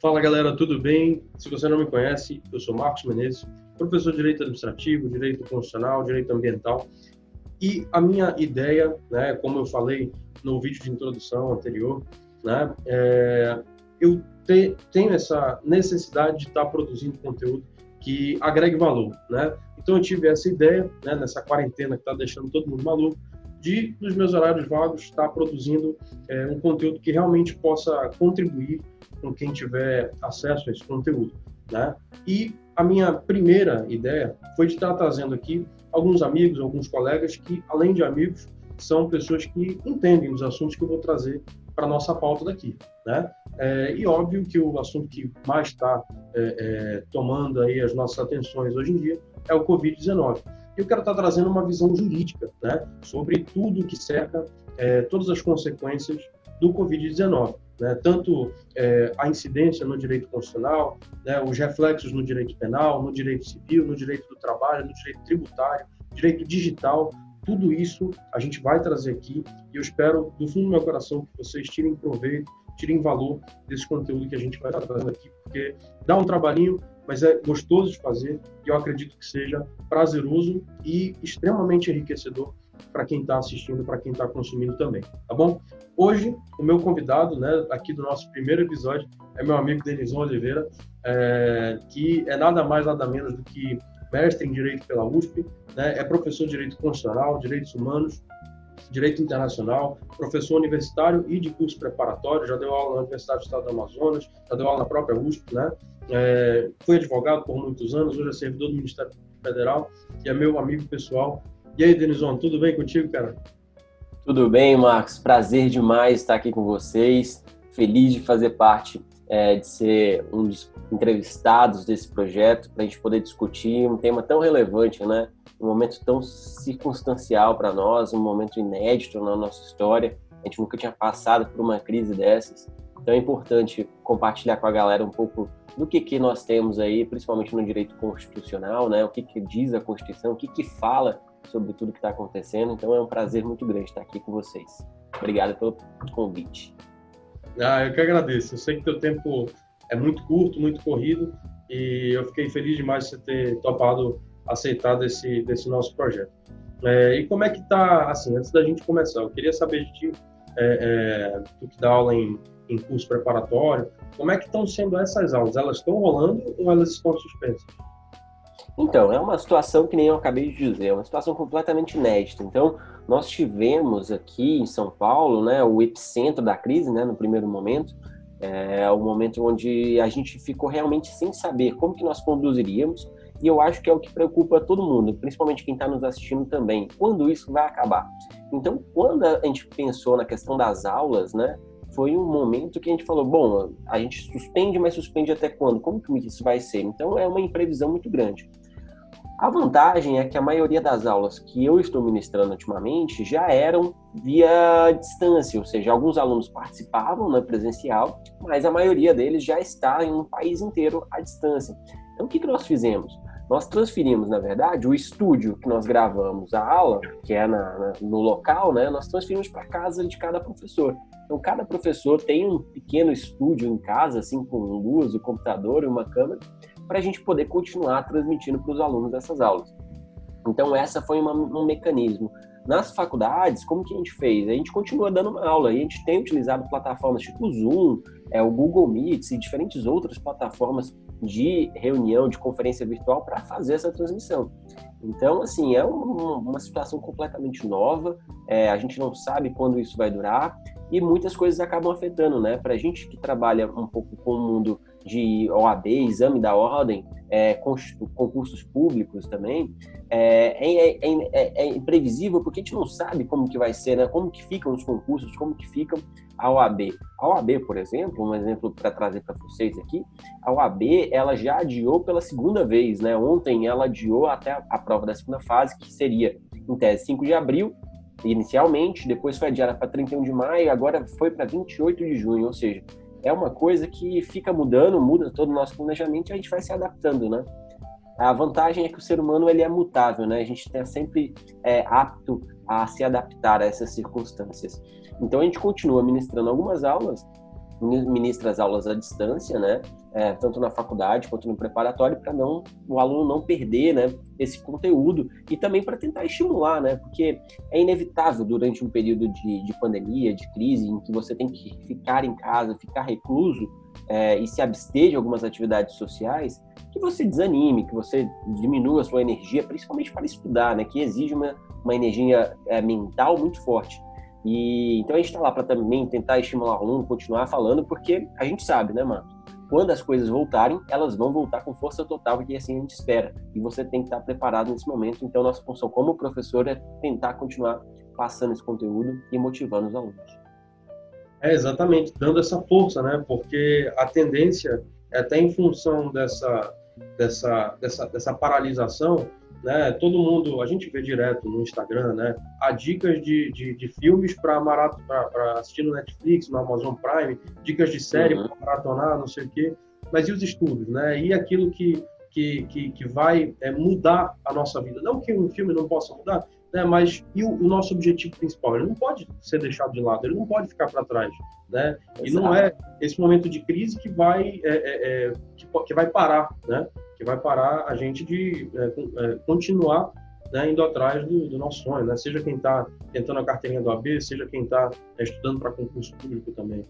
Fala galera, tudo bem? Se você não me conhece, eu sou Marcos Menezes, professor de Direito Administrativo, Direito Constitucional, Direito Ambiental. E a minha ideia, né, como eu falei no vídeo de introdução anterior, né, é, eu te, tenho essa necessidade de estar produzindo conteúdo que agregue valor, né? Então eu tive essa ideia, né, nessa quarentena que está deixando todo mundo maluco, de, nos meus horários vagos, estar produzindo é, um conteúdo que realmente possa contribuir com quem tiver acesso a esse conteúdo. Né? E a minha primeira ideia foi de estar trazendo aqui alguns amigos, alguns colegas que, além de amigos, são pessoas que entendem os assuntos que eu vou trazer para nossa pauta daqui, né? É, e óbvio que o assunto que mais está é, é, tomando aí as nossas atenções hoje em dia é o Covid-19 eu quero estar trazendo uma visão jurídica né, sobre tudo que cerca é, todas as consequências do Covid-19. Né, tanto é, a incidência no direito constitucional, né, os reflexos no direito penal, no direito civil, no direito do trabalho, no direito tributário, direito digital, tudo isso a gente vai trazer aqui e eu espero do fundo do meu coração que vocês tirem proveito, tirem valor desse conteúdo que a gente vai trazendo aqui, porque dá um trabalhinho, mas é gostoso de fazer e eu acredito que seja prazeroso e extremamente enriquecedor para quem está assistindo, para quem está consumindo também, tá bom? Hoje, o meu convidado, né, aqui do nosso primeiro episódio, é meu amigo Denison Oliveira, é, que é nada mais, nada menos do que mestre em Direito pela USP, né, é professor de Direito Constitucional, Direitos Humanos, Direito Internacional, professor universitário e de curso preparatório, já deu aula na Universidade do Estado do Amazonas, já deu aula na própria USP, né? É, fui advogado por muitos anos, hoje é servidor do Ministério Federal e é meu amigo pessoal. E aí, Denison, tudo bem contigo, cara? Tudo bem, Marcos. Prazer demais estar aqui com vocês. Feliz de fazer parte, é, de ser um dos entrevistados desse projeto, para a gente poder discutir um tema tão relevante, né? Um momento tão circunstancial para nós, um momento inédito na nossa história. A gente nunca tinha passado por uma crise dessas. Então é importante compartilhar com a galera um pouco do que, que nós temos aí, principalmente no direito constitucional, né? O que, que diz a Constituição, o que, que fala sobre tudo que está acontecendo. Então é um prazer muito grande estar aqui com vocês. Obrigado pelo convite. Ah, eu que agradeço. Eu sei que teu tempo é muito curto, muito corrido, e eu fiquei feliz demais de você ter topado aceitar desse, desse nosso projeto. É, e como é que está, assim, antes da gente começar, eu queria saber de ti, é, é, tu que dá aula em em curso preparatório. Como é que estão sendo essas aulas? Elas estão rolando ou elas estão suspensas? Então, é uma situação que nem eu acabei de dizer, é uma situação completamente inédita. Então, nós tivemos aqui em São Paulo, né, o epicentro da crise, né, no primeiro momento, é o momento onde a gente ficou realmente sem saber como que nós conduziríamos, e eu acho que é o que preocupa todo mundo, principalmente quem está nos assistindo também, quando isso vai acabar. Então, quando a gente pensou na questão das aulas, né, foi um momento que a gente falou, bom, a gente suspende, mas suspende até quando? Como que isso vai ser? Então é uma imprevisão muito grande. A vantagem é que a maioria das aulas que eu estou ministrando ultimamente já eram via distância, ou seja, alguns alunos participavam na presencial, mas a maioria deles já está em um país inteiro à distância. Então o que, que nós fizemos? Nós transferimos, na verdade, o estúdio que nós gravamos a aula, que é na, na, no local, né? Nós transferimos para casa de cada professor. Então, cada professor tem um pequeno estúdio em casa, assim, com luz, o computador e uma câmera, para a gente poder continuar transmitindo para os alunos essas aulas. Então, essa foi uma, um mecanismo. Nas faculdades, como que a gente fez? A gente continua dando uma aula e a gente tem utilizado plataformas tipo o Zoom, é, o Google Meet e diferentes outras plataformas de reunião, de conferência virtual para fazer essa transmissão. Então, assim, é uma, uma situação completamente nova, é, a gente não sabe quando isso vai durar e muitas coisas acabam afetando, né? Para a gente que trabalha um pouco com o mundo de OAB, exame da ordem, é, concursos públicos também, é, é, é, é, imprevisível porque a gente não sabe como que vai ser, né? Como que ficam os concursos, como que ficam a OAB. A OAB, por exemplo, um exemplo para trazer para vocês aqui, a OAB ela já adiou pela segunda vez, né? Ontem ela adiou até a prova da segunda fase, que seria em tese 5 de abril, inicialmente, depois foi adiada para 31 de maio, agora foi para 28 de junho, ou seja, é uma coisa que fica mudando, muda todo o nosso planejamento e a gente vai se adaptando, né? A vantagem é que o ser humano ele é mutável, né? A gente está sempre é, apto a se adaptar a essas circunstâncias. Então a gente continua ministrando algumas aulas ministra as aulas à distância, né? É, tanto na faculdade quanto no preparatório, para não o aluno não perder, né, esse conteúdo e também para tentar estimular, né? Porque é inevitável durante um período de, de pandemia, de crise, em que você tem que ficar em casa, ficar recluso é, e se abster de algumas atividades sociais, que você desanime, que você diminua a sua energia, principalmente para estudar, né? Que exige uma, uma energia é, mental muito forte. E então a gente está lá para também tentar estimular o aluno, continuar falando, porque a gente sabe, né, mano? Quando as coisas voltarem, elas vão voltar com força total, porque assim a gente espera. E você tem que estar preparado nesse momento. Então, nossa função como professor é tentar continuar passando esse conteúdo e motivando os alunos. É, exatamente, dando essa força, né? Porque a tendência é até em função dessa, dessa, dessa, dessa paralisação, né? Todo mundo, a gente vê direto no Instagram, né? Há dicas de, de, de filmes para assistir no Netflix, no Amazon Prime, dicas de série uhum. para maratonar, não sei o quê. Mas e os estudos, né? E aquilo que, que, que, que vai é, mudar a nossa vida? Não que um filme não possa mudar, né? Mas e o, o, nosso objetivo principal? Ele não pode ser deixado de lado, ele não pode ficar para trás, né? Exato. E não é esse momento de crise que vai é, é, é, que, que, vai parar, né? Que vai parar a gente de é, é, continuar né, indo atrás do, do, nosso sonho, né? Seja quem está tentando a carteirinha do AB, seja quem está é, estudando para concurso público também.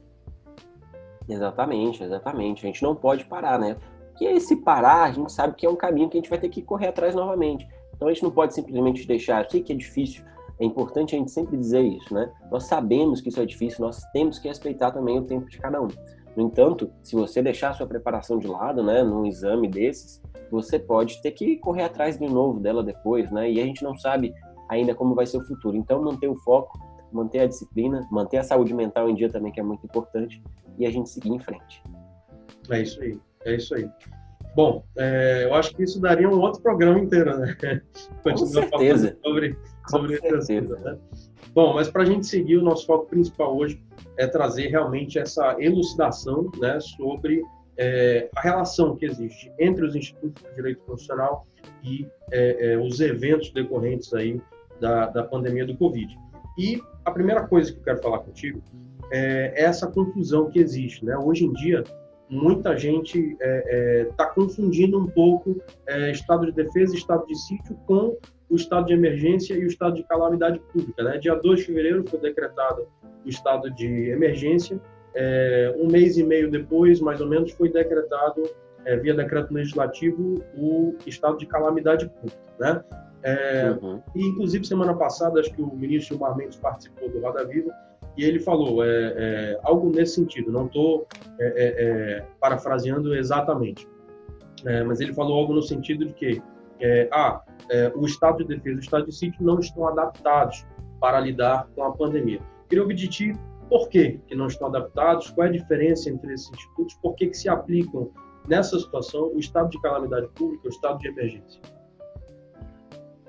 Exatamente, exatamente. A gente não pode parar, né? Porque esse parar, a gente sabe que é um caminho que a gente vai ter que correr atrás novamente. Então a gente não pode simplesmente deixar. Eu sei que é difícil, é importante a gente sempre dizer isso, né? Nós sabemos que isso é difícil, nós temos que respeitar também o tempo de cada um. No entanto, se você deixar sua preparação de lado, né, num exame desses, você pode ter que correr atrás de novo dela depois, né? E a gente não sabe ainda como vai ser o futuro. Então, manter o foco, manter a disciplina, manter a saúde mental em dia também, que é muito importante, e a gente seguir em frente. É isso aí, é isso aí. Bom, é, eu acho que isso daria um outro programa inteiro, né? Continuar falando sobre, sobre assunto, né? Bom, mas para a gente seguir, o nosso foco principal hoje é trazer realmente essa elucidação né, sobre é, a relação que existe entre os institutos de direito constitucional e é, é, os eventos decorrentes aí da, da pandemia do Covid. E a primeira coisa que eu quero falar contigo é essa confusão que existe. Né? Hoje em dia, muita gente está é, é, tá confundindo um pouco é, estado de defesa estado de sítio com o estado de emergência e o estado de calamidade pública. Né? Dia 2 de fevereiro foi decretado o estado de emergência, é, um mês e meio depois, mais ou menos, foi decretado, é, via decreto legislativo, o estado de calamidade pública. Né? É, uhum. E, inclusive, semana passada, acho que o ministro Gilmar Mendes participou do Roda Viva, e ele falou é, é, algo nesse sentido, não estou é, é, é, parafraseando exatamente, é, mas ele falou algo no sentido de que ah, o Estado de Defesa e o Estado de Sítio não estão adaptados para lidar com a pandemia. Queria ouvir de ti por que, que não estão adaptados, qual é a diferença entre esses institutos, por que, que se aplicam nessa situação o estado de calamidade pública o estado de emergência.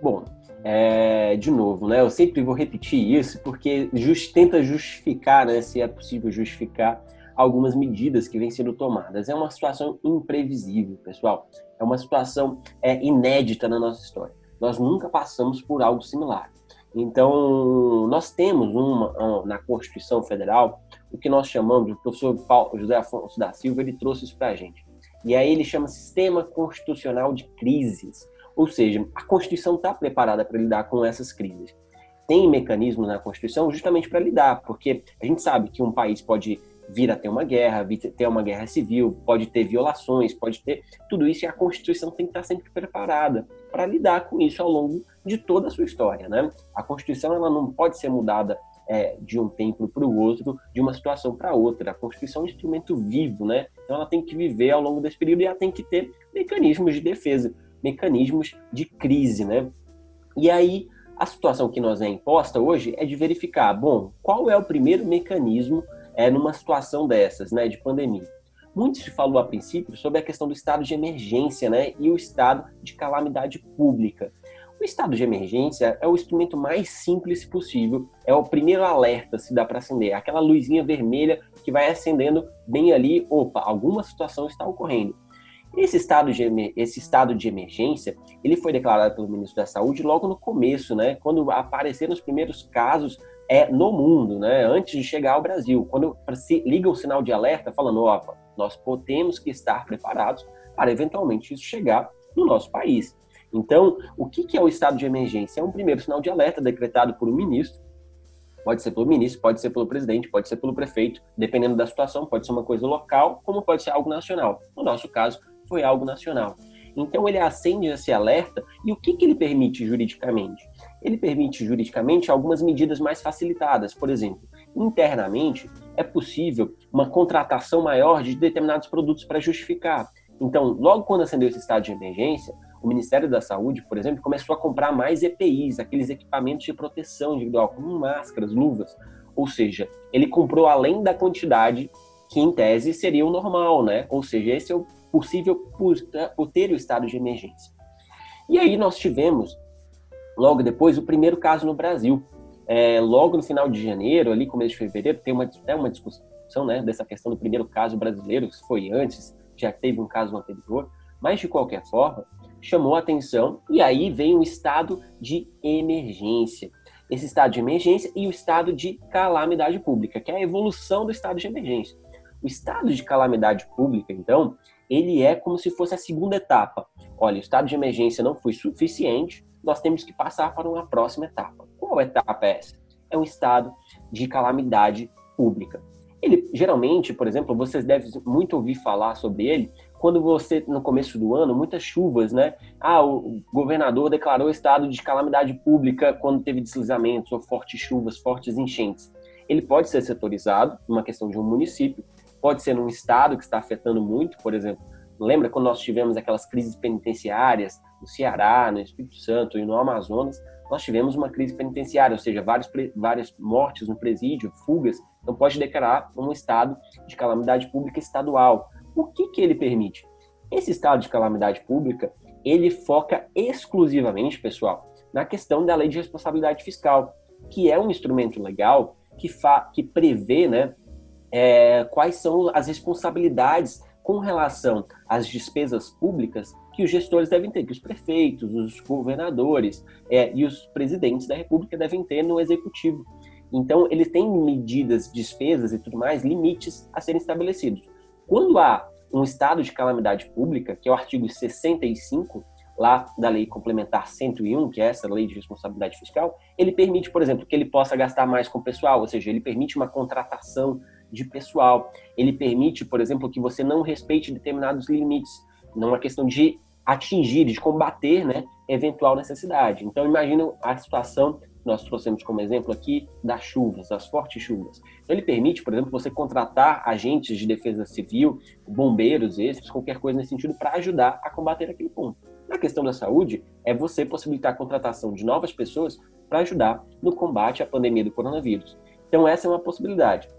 Bom, é, de novo, né? Eu sempre vou repetir isso porque just, tenta justificar, né? Se é possível justificar algumas medidas que vêm sendo tomadas. É uma situação imprevisível, pessoal. É uma situação é, inédita na nossa história. Nós nunca passamos por algo similar. Então, nós temos uma, na Constituição Federal o que nós chamamos, o professor Paulo, José Afonso da Silva, ele trouxe isso para a gente. E aí ele chama Sistema Constitucional de Crises. Ou seja, a Constituição está preparada para lidar com essas crises. Tem mecanismos na Constituição justamente para lidar, porque a gente sabe que um país pode vir a ter uma guerra, ter uma guerra civil, pode ter violações, pode ter tudo isso e a Constituição tem que estar sempre preparada para lidar com isso ao longo de toda a sua história, né? A Constituição ela não pode ser mudada é, de um tempo para o outro, de uma situação para outra. A Constituição é um instrumento vivo, né? Então ela tem que viver ao longo desse período e ela tem que ter mecanismos de defesa mecanismos de crise, né? E aí, a situação que nós é imposta hoje é de verificar, bom, qual é o primeiro mecanismo é, numa situação dessas, né, de pandemia. Muito se falou a princípio sobre a questão do estado de emergência, né, e o estado de calamidade pública. O estado de emergência é o instrumento mais simples possível, é o primeiro alerta se dá para acender, aquela luzinha vermelha que vai acendendo bem ali, opa, alguma situação está ocorrendo. Esse estado, de, esse estado de emergência, ele foi declarado pelo ministro da Saúde logo no começo, né, quando apareceram os primeiros casos é no mundo, né? Antes de chegar ao Brasil, quando se liga o sinal de alerta falando, opa, nós temos que estar preparados para eventualmente isso chegar no nosso país. Então, o que é o estado de emergência? É um primeiro sinal de alerta decretado por um ministro, pode ser pelo ministro, pode ser pelo presidente, pode ser pelo prefeito, dependendo da situação, pode ser uma coisa local, como pode ser algo nacional. No nosso caso, foi algo nacional. Então, ele acende esse alerta e o que, que ele permite juridicamente? Ele permite juridicamente algumas medidas mais facilitadas. Por exemplo, internamente, é possível uma contratação maior de determinados produtos para justificar. Então, logo quando acendeu esse estado de emergência, o Ministério da Saúde, por exemplo, começou a comprar mais EPIs, aqueles equipamentos de proteção individual, como máscaras, luvas. Ou seja, ele comprou além da quantidade que, em tese, seria o normal, né? Ou seja, esse é o possível por, por ter o estado de emergência. E aí nós tivemos, logo depois, o primeiro caso no Brasil. É, logo no final de janeiro, ali começo de fevereiro, tem uma, é uma discussão né, dessa questão do primeiro caso brasileiro, se foi antes, já teve um caso anterior, mas de qualquer forma, chamou a atenção e aí vem o estado de emergência. Esse estado de emergência e o estado de calamidade pública, que é a evolução do estado de emergência. O estado de calamidade pública, então, ele é como se fosse a segunda etapa. Olha, o estado de emergência não foi suficiente, nós temos que passar para uma próxima etapa. Qual etapa é essa? É um estado de calamidade pública. Ele, geralmente, por exemplo, vocês devem muito ouvir falar sobre ele quando você, no começo do ano, muitas chuvas, né? Ah, o governador declarou estado de calamidade pública quando teve deslizamentos ou fortes chuvas, fortes enchentes. Ele pode ser setorizado, uma questão de um município, pode ser num estado que está afetando muito, por exemplo. Lembra quando nós tivemos aquelas crises penitenciárias no Ceará, no Espírito Santo e no Amazonas? Nós tivemos uma crise penitenciária, ou seja, vários, várias mortes no presídio, fugas. Então, pode declarar um estado de calamidade pública estadual. O que, que ele permite? Esse estado de calamidade pública, ele foca exclusivamente, pessoal, na questão da lei de responsabilidade fiscal, que é um instrumento legal que, que prevê né, é, quais são as responsabilidades com relação às despesas públicas que os gestores devem ter, que os prefeitos, os governadores é, e os presidentes da República devem ter no executivo. Então, eles têm medidas, despesas e tudo mais, limites a serem estabelecidos. Quando há um estado de calamidade pública, que é o artigo 65 lá da Lei Complementar 101, que é essa lei de responsabilidade fiscal, ele permite, por exemplo, que ele possa gastar mais com o pessoal, ou seja, ele permite uma contratação de pessoal. Ele permite, por exemplo, que você não respeite determinados limites, não é questão de atingir, de combater, né, eventual necessidade. Então, imagina a situação nós trouxemos como exemplo aqui das chuvas, das fortes chuvas. Então, ele permite, por exemplo, você contratar agentes de defesa civil, bombeiros, esses, qualquer coisa nesse sentido, para ajudar a combater aquele ponto. Na questão da saúde, é você possibilitar a contratação de novas pessoas para ajudar no combate à pandemia do coronavírus. Então, essa é uma possibilidade.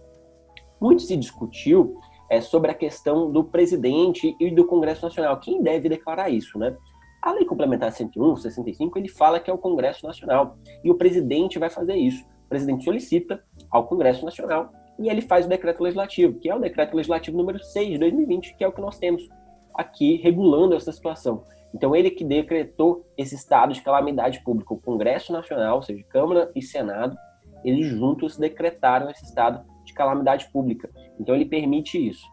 Muito se discutiu é, sobre a questão do presidente e do Congresso Nacional. Quem deve declarar isso, né? A Lei Complementar 101, 65, ele fala que é o Congresso Nacional e o presidente vai fazer isso. O presidente solicita ao Congresso Nacional e ele faz o decreto legislativo, que é o decreto legislativo número 6 de 2020, que é o que nós temos aqui regulando essa situação. Então, ele que decretou esse estado de calamidade pública, o Congresso Nacional, ou seja, Câmara e Senado, eles juntos decretaram esse estado de calamidade pública. Então, ele permite isso.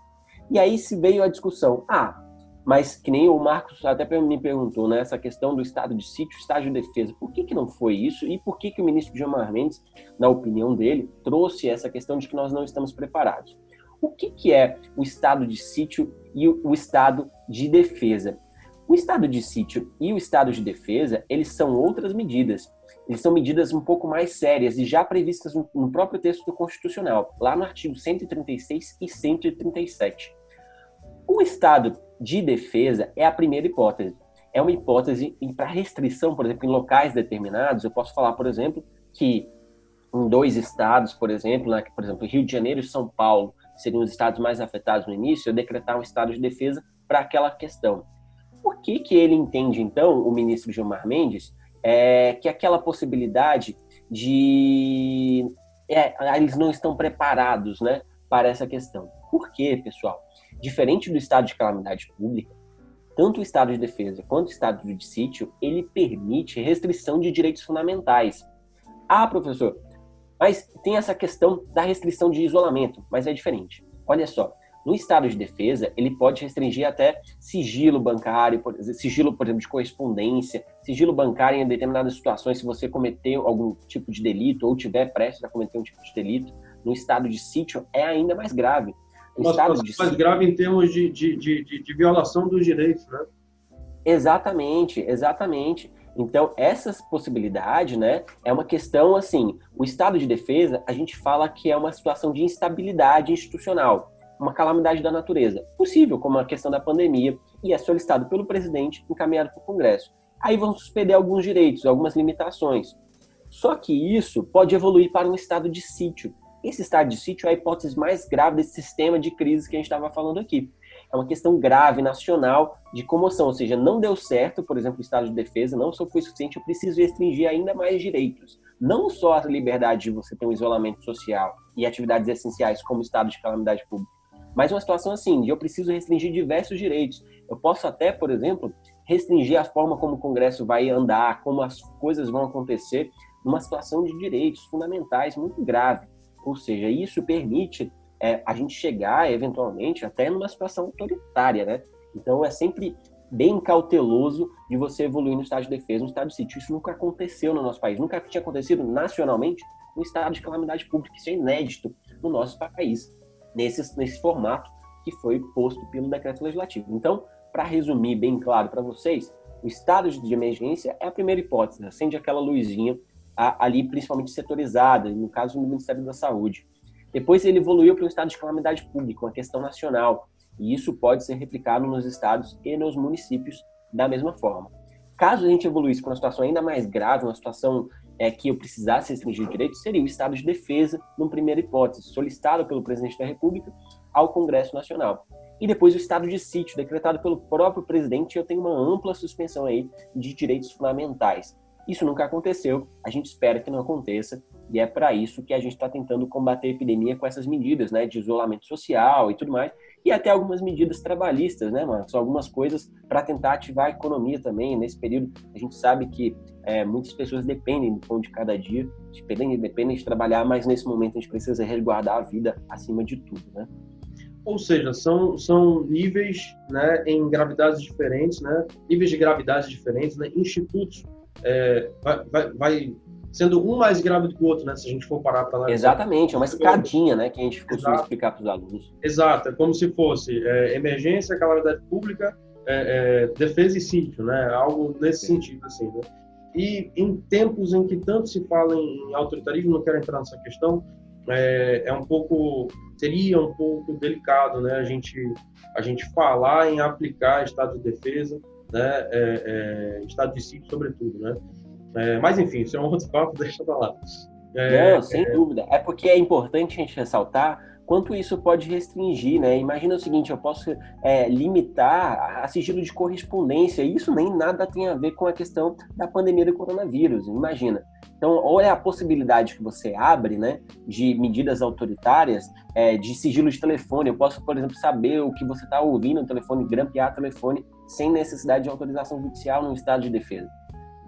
E aí se veio a discussão: ah, mas que nem o Marcos até me perguntou, né, essa questão do estado de sítio, estágio de defesa, por que, que não foi isso e por que, que o ministro Gilmar Mendes, na opinião dele, trouxe essa questão de que nós não estamos preparados? O que, que é o estado de sítio e o, estado de defesa? O estado de sítio e o estado de defesa, eles são outras medidas. Eles são medidas um pouco mais sérias e já previstas no, próprio texto do Constitucional, lá no artigo 136 e 137. O estado de defesa é a primeira hipótese. É uma hipótese para restrição, por exemplo, em locais determinados. Eu posso falar, por exemplo, que em dois estados, por exemplo, né, por exemplo, Rio de Janeiro e São Paulo seriam os estados mais afetados no início, eu decretar um estado de defesa para aquela questão. Por que, que ele entende, então, o ministro Gilmar Mendes, é, que aquela possibilidade de. É, eles não estão preparados né, para essa questão? Por quê, pessoal? Diferente do estado de calamidade pública, tanto o estado de defesa quanto o estado de sítio, ele permite restrição de direitos fundamentais. Ah, professor, Mas tem essa questão da restrição de isolamento, mas é diferente. Olha só, no estado de defesa, ele pode restringir até sigilo bancário, sigilo, por exemplo, de correspondência, sigilo bancário em determinadas situações, se você cometeu algum tipo de delito ou tiver prestes a cometer um tipo de delito. No estado de sítio, é ainda mais grave. No estado de mais sítio, grave em termos de, de, de, de violação dos direitos, né? Exatamente, exatamente. Então, essas possibilidades, né, é uma questão assim, o estado de defesa, a gente fala que é uma situação de instabilidade institucional uma calamidade da natureza, possível, como a questão da pandemia, e é solicitado pelo presidente, encaminhado para o Congresso. Aí vão suspender alguns direitos, algumas limitações. Só que isso pode evoluir para um estado de sítio. Esse estado de sítio é a hipótese mais grave desse sistema de crise que a gente estava falando aqui. É uma questão grave, nacional, de comoção, ou seja, não deu certo, por exemplo, o estado de defesa, não só foi suficiente, eu preciso restringir ainda mais direitos. Não só a liberdade de você ter um isolamento social e atividades essenciais como estado de calamidade pública, mas uma situação assim, eu preciso restringir diversos direitos. Eu posso até, por exemplo, restringir a forma como o Congresso vai andar, como as coisas vão acontecer, numa situação de direitos fundamentais muito grave. Ou seja, isso permite é, a gente chegar, eventualmente, até numa situação autoritária, né? Então, é sempre bem cauteloso de você evoluir no estado de defesa, no estado de sítio. Isso nunca aconteceu no nosso país, nunca tinha acontecido nacionalmente no estado de calamidade pública. Isso é inédito no nosso país nesse, nesse formato que foi posto pelo decreto legislativo. Então, para resumir bem claro para vocês, o estado de emergência é a primeira hipótese, né? acende aquela luzinha ali principalmente setorizada, no caso do Ministério da Saúde. Depois ele evoluiu para um estado de calamidade pública, uma questão nacional, e isso pode ser replicado nos estados e nos municípios da mesma forma. Caso a gente evoluísse para uma situação ainda mais grave, uma situação é, que eu precisasse restringir direitos seria o estado de defesa, numa primeira hipótese, solicitado pelo presidente da República ao Congresso Nacional. E depois o estado de sítio, decretado pelo próprio presidente, eu tenho uma ampla suspensão aí de direitos fundamentais. Isso nunca aconteceu, a gente espera que não aconteça, e é para isso que a gente está tentando combater a epidemia com essas medidas, né, de isolamento social e tudo mais, e até algumas medidas trabalhistas, né, Marcos? Algumas coisas para tentar ativar a economia também. Nesse período, a gente sabe que é, muitas pessoas dependem do pão de cada dia, dependem, dependem de trabalhar, mas nesse momento a gente precisa resguardar a vida acima de tudo, né? Ou seja, são, são níveis né, em gravidades diferentes, né, níveis de gravidade diferentes, né, institutos. É, vai, vai, vai sendo um mais grave do que o outro, né? Se a gente for parar para lá. Exatamente, é uma escadinha, né? Que a gente costuma explicar para os alunos. Exato, é como se fosse é, emergência, calamidade pública, é, é, defesa e sítio, né? Algo nesse Sim. sentido, assim, né? E em tempos em que tanto se fala em autoritarismo, não quero entrar nessa questão, é, é um pouco seria um pouco delicado, né? A gente a gente falar em aplicar estado de defesa, né? É, é, estado de sítio, sobretudo, né? É, mas enfim, isso é um outro papo, deixa pra lá. É, Não, sem é... dúvida. É porque é importante a gente ressaltar quanto isso pode restringir, né? Imagina o seguinte, eu posso é, limitar a sigilo de correspondência, isso nem nada tem a ver com a questão da pandemia do coronavírus, imagina. Então, olha a possibilidade que você abre, né, de medidas autoritárias, é, de sigilo de telefone. Eu posso, por exemplo, saber o que você está ouvindo no telefone, grampear telefone sem necessidade de autorização judicial no estado de defesa.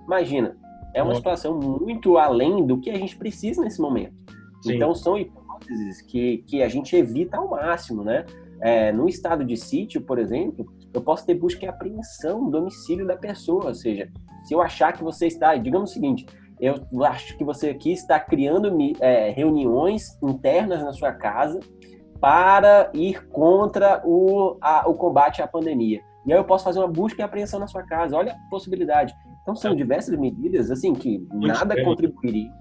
Imagina, é uma situação muito além do que a gente precisa nesse momento. Sim. Então, são hipóteses que, que a gente evita ao máximo, né? É, no estado de sítio, por exemplo, eu posso ter busca e apreensão no domicílio da pessoa, ou seja, se eu achar que você está, digamos o seguinte, eu acho que você aqui está criando é, reuniões internas na sua casa para ir contra o, a, o combate à pandemia. E aí eu posso fazer uma busca e apreensão na sua casa. Olha a possibilidade. Então são diversas medidas assim que muito nada estranho. contribuiria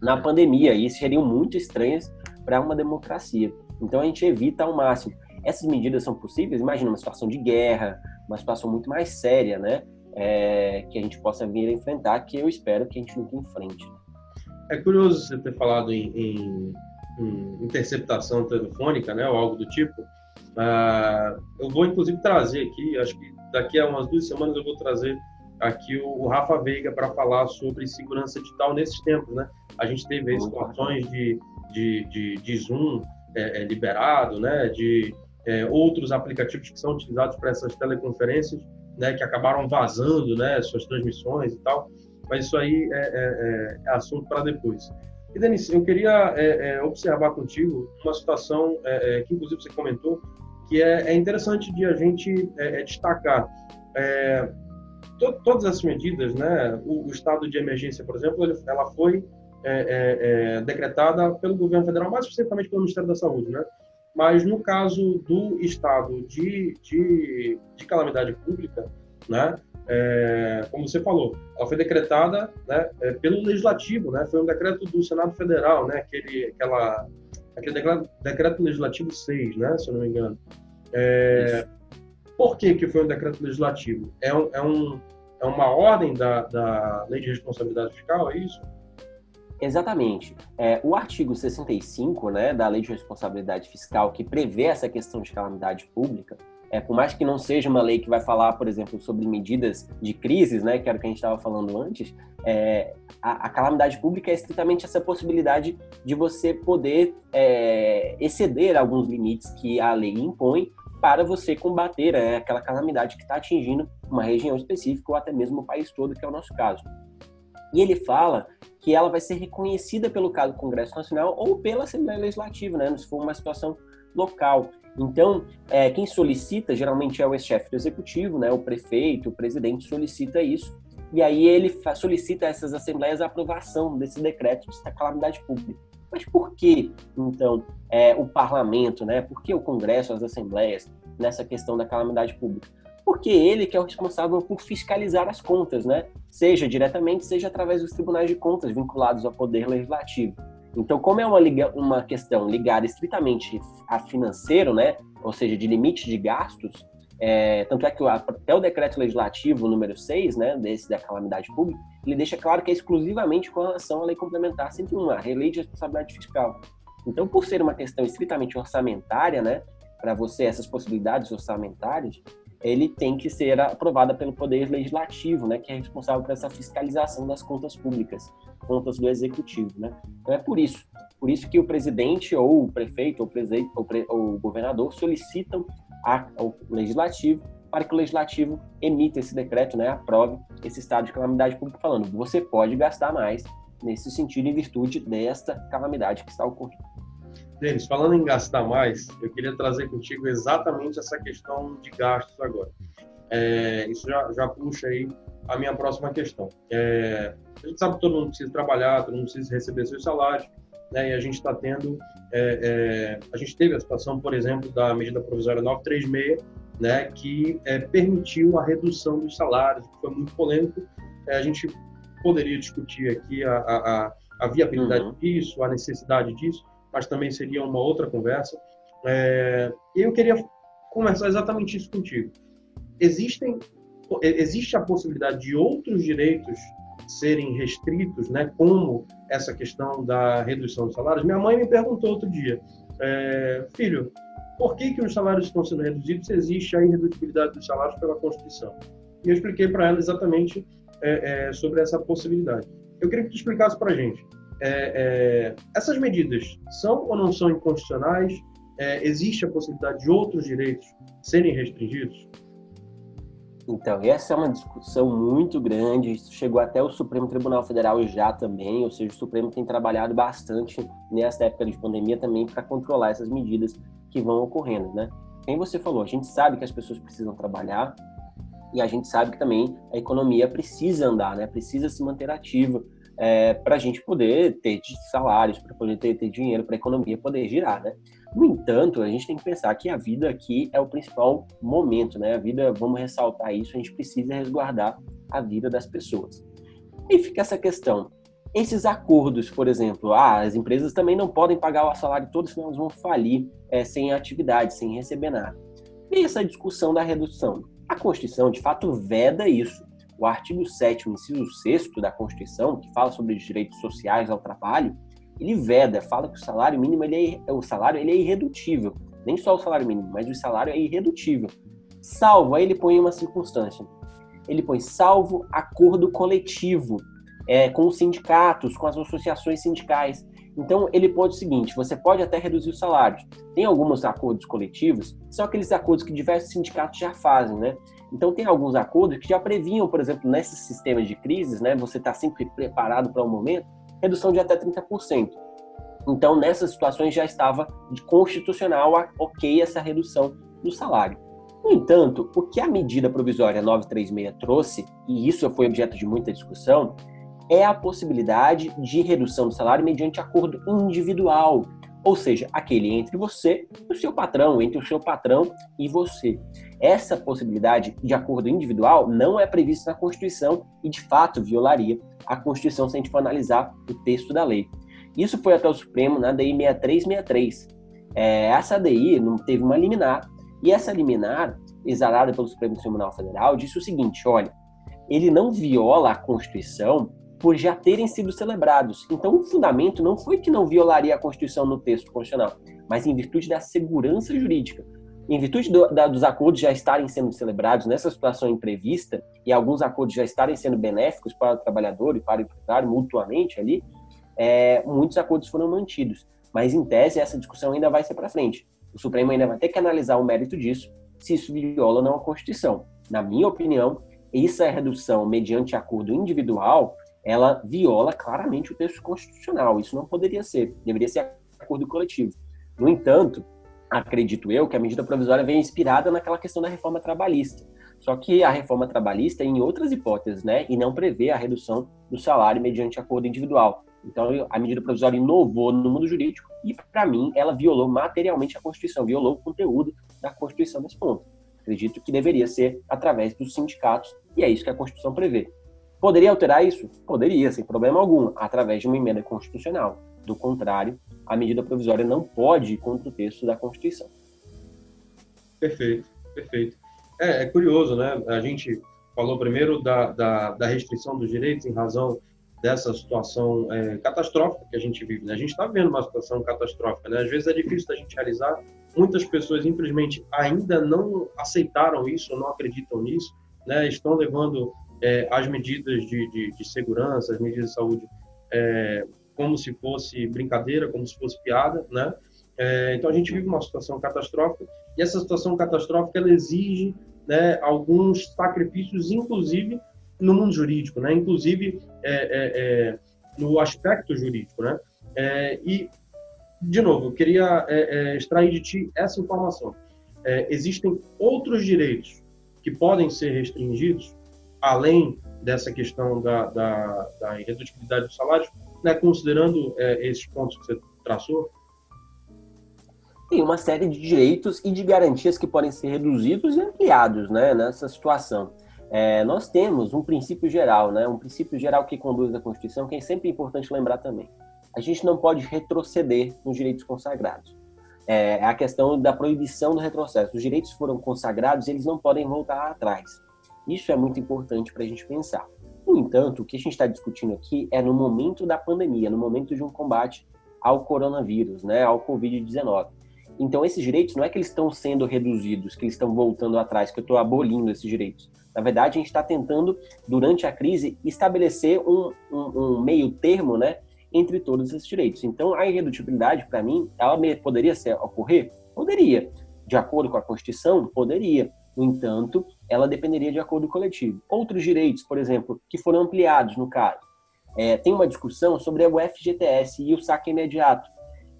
na pandemia e seriam muito estranhas para uma democracia. Então a gente evita ao máximo. Essas medidas são possíveis? Imagina uma situação de guerra, uma situação muito mais séria, né? É, que a gente possa vir a enfrentar, que eu espero que a gente nunca enfrente. É curioso você ter falado em, em, em interceptação telefônica, né, ou algo do tipo. Uh, eu vou inclusive trazer aqui, acho que daqui a umas duas semanas eu vou trazer aqui o, Rafa Veiga para falar sobre segurança digital nesses tempos, né? A gente teve situações de, de, de, de Zoom é, é, liberado, né? De é, outros aplicativos que são utilizados para essas teleconferências, né? Que acabaram vazando, né? Suas transmissões e tal. Mas isso aí é, é, é, é assunto para depois. E, Denis, eu queria é, é, observar contigo uma situação é, é que, inclusive, você comentou, que é, é interessante de a gente é, destacar. To, todas essas medidas, né, o, o, estado de emergência, por exemplo, ele, ela foi decretada pelo governo federal, mais especificamente pelo Ministério da Saúde, né? Mas no caso do estado de, de, de calamidade pública, né, é, como você falou, ela foi decretada né, é, pelo legislativo, né, foi um decreto do Senado Federal, né, aquele, aquela, aquele decreto, decreto legislativo 6, né, se eu não me engano. É, por que, que foi um decreto legislativo? É, um, é, um, é uma ordem da, da Lei de Responsabilidade Fiscal, é isso? Exatamente. É, o artigo 65 né, da Lei de Responsabilidade Fiscal, que prevê essa questão de calamidade pública, é, por mais que não seja uma lei que vai falar, por exemplo, sobre medidas de crises, né, que era o que a gente estava falando antes, é, a, a, calamidade pública é estritamente essa possibilidade de você poder é, exceder alguns limites que a lei impõe para você combater né, aquela calamidade que está atingindo uma região específica ou até mesmo o país todo, que é o nosso caso. E ele fala que ela vai ser reconhecida pelo caso do Congresso Nacional ou pela Assembleia Legislativa, né, se for uma situação local. Então, é, quem solicita geralmente é o ex-chefe do executivo, né, o prefeito, o presidente solicita isso, e aí ele solicita a essas assembleias a aprovação desse decreto de calamidade pública. Mas por que, então, é, o parlamento, né, por que o Congresso, as assembleias, nessa questão da calamidade pública? Porque ele que é o responsável por fiscalizar as contas, né? seja diretamente, seja através dos tribunais de contas vinculados ao poder legislativo. Então, como é uma, uma questão ligada estritamente a financeiro, né, ou seja, de limite de gastos, é, tanto é que até o decreto legislativo número 6, né, desse da calamidade pública, ele deixa claro que é exclusivamente com relação à lei complementar 101, a lei de responsabilidade fiscal. Então, por ser uma questão estritamente orçamentária, né, para você essas possibilidades orçamentárias, ele tem que ser aprovada pelo Poder Legislativo, né, que é responsável por essa fiscalização das contas públicas, contas do Executivo. Né? Então é por isso, por isso que o presidente ou o prefeito ou o, presidente, ou, pre, ou o governador solicitam a, ao Legislativo para que o Legislativo emita esse decreto, né, aprove esse estado de calamidade pública, falando você pode gastar mais nesse sentido em virtude desta calamidade que está ocorrendo. Denis, falando em gastar mais, eu queria trazer contigo exatamente essa questão de gastos agora. É, isso já, já puxa aí a minha próxima questão. É, a gente sabe que todo mundo precisa trabalhar, todo mundo precisa receber seus salários, né, e a gente está tendo, é, é, a gente teve a situação, por exemplo, da medida provisória 936, né, que é, permitiu a redução dos salários, que foi muito polêmico. É, a gente poderia discutir aqui a, a, a viabilidade uhum. disso, a necessidade disso, mas também seria uma outra conversa. É, eu queria conversar exatamente isso contigo. Existem, existe a possibilidade de outros direitos serem restritos, né, como essa questão da redução dos salários? Minha mãe me perguntou outro dia, é, filho, por que, que os salários estão sendo reduzidos se existe a irredutibilidade dos salários pela Constituição? E eu expliquei para ela exatamente é, é, sobre essa possibilidade. Eu queria que tu explicasse para a gente é, é, essas medidas são ou não são inconstitucionais? É, existe a possibilidade de outros direitos serem restringidos? Então, essa é uma discussão muito grande, isso chegou até o Supremo Tribunal Federal já também, ou seja, o Supremo tem trabalhado bastante nessa época de pandemia também para controlar essas medidas que vão ocorrendo, né? Como você falou, a gente sabe que as pessoas precisam trabalhar e a gente sabe que também a economia precisa andar, né? Precisa se manter ativa, é, para a gente poder ter salários, para poder ter, ter dinheiro para a economia poder girar, né? No entanto, a gente tem que pensar que a vida aqui é o principal momento, né? A vida, vamos ressaltar isso, a gente precisa resguardar a vida das pessoas. E fica essa questão. Esses acordos, por exemplo, ah, as empresas também não podem pagar o salário todo, senão elas vão falir é, sem atividade, sem receber nada. E essa discussão da redução? A Constituição, de fato, veda isso o artigo 7 inciso 6 da Constituição, que fala sobre os direitos sociais ao trabalho, ele veda, fala que o salário mínimo ele é, o salário ele é irredutível. Nem só o salário mínimo, mas o salário é irredutível. Salvo, aí ele põe uma circunstância. Ele põe salvo acordo coletivo é, com os sindicatos, com as associações sindicais. Então, ele pode o seguinte: você pode até reduzir os salários. Tem alguns acordos coletivos, são aqueles acordos que diversos sindicatos já fazem, né? Então, tem alguns acordos que já previam, por exemplo, nesses sistemas de crises, né? Você está sempre preparado para o um momento. redução de até 30%. Então, nessas situações já estava constitucional ok essa redução do salário. No entanto, o que a medida provisória 936 trouxe, e isso foi objeto de muita discussão, é a possibilidade de redução do salário mediante acordo individual, ou seja, aquele entre você e o seu patrão, entre o seu patrão e você. Essa possibilidade de acordo individual não é prevista na Constituição e, de fato, violaria a Constituição se a gente for analisar o texto da lei. Isso foi até o Supremo na DI 6363. É, essa DI não teve uma liminar, e essa liminar, exalada pelo Supremo Tribunal Federal, disse o seguinte: olha, ele não viola a Constituição por já terem sido celebrados. Então, o fundamento não foi que não violaria a Constituição no texto constitucional, mas em virtude da segurança jurídica em virtude do, da, dos acordos já estarem sendo celebrados nessa situação imprevista e alguns acordos já estarem sendo benéficos para o trabalhador e para o empresário mutuamente ali, é, muitos acordos foram mantidos. Mas, em tese, essa discussão ainda vai ser para frente. O Supremo ainda vai ter que analisar o mérito disso, se isso viola ou não a Constituição. Na minha opinião, essa redução mediante acordo individual, ela viola claramente o texto constitucional. Isso não poderia ser. Deveria ser acordo coletivo. No entanto, acredito eu, que a medida provisória vem inspirada naquela questão da reforma trabalhista. Só que a reforma trabalhista em outras hipóteses, né, e não prevê a redução do salário mediante acordo individual. Então, a medida provisória inovou no mundo jurídico e, para mim, ela violou materialmente a Constituição, violou o conteúdo da Constituição nesse ponto. Acredito que deveria ser através dos sindicatos e é isso que a Constituição prevê. Poderia alterar isso? Poderia, sem problema algum, através de uma emenda constitucional. Do contrário, a medida provisória não pode ir contra o texto da Constituição. Perfeito, perfeito. É, é curioso, né? A gente falou primeiro da, da, da, restrição dos direitos em razão dessa situação é, catastrófica que a gente vive. Né? A gente está vivendo uma situação catastrófica, né? Às vezes é difícil da gente realizar. Muitas pessoas, infelizmente, ainda não aceitaram isso, não acreditam nisso, né? Estão levando é, as medidas de, de, de, segurança, as medidas de saúde é, como se fosse brincadeira, como se fosse piada, né? É, então a gente vive uma situação catastrófica e essa situação catastrófica ela exige né, alguns sacrifícios, inclusive no mundo jurídico, né? Inclusive é, é, é no aspecto jurídico, né? E de novo, eu queria extrair de ti essa informação. existem outros direitos que podem ser restringidos além dessa questão da, da, da irredutibilidade dos salários, né, considerando é, esses pontos que você traçou? Tem uma série de direitos e de garantias que podem ser reduzidos e ampliados né, nessa situação. É, nós temos um princípio geral, né, um princípio geral que conduz a Constituição, que é sempre importante lembrar também. A gente não pode retroceder nos direitos consagrados. É, é a questão da proibição do retrocesso. Os direitos foram consagrados, eles não podem voltar atrás. Isso é muito importante para a gente pensar. No entanto, o que a gente está discutindo aqui é no momento da pandemia, no momento de um combate ao coronavírus, né, ao Covid-19. Então, esses direitos não é que eles estão sendo reduzidos, que eles estão voltando atrás, que eu estou abolindo esses direitos. Na verdade, a gente está tentando, durante a crise, estabelecer um, um, um, meio termo né, entre todos esses direitos. Então, a irredutibilidade, para mim, ela poderia ser, ocorrer? Poderia. De acordo com a Constituição? Poderia. No entanto, ela dependeria de acordo coletivo. Outros direitos, por exemplo, que foram ampliados no caso. É, tem uma discussão sobre o FGTS e o saque imediato.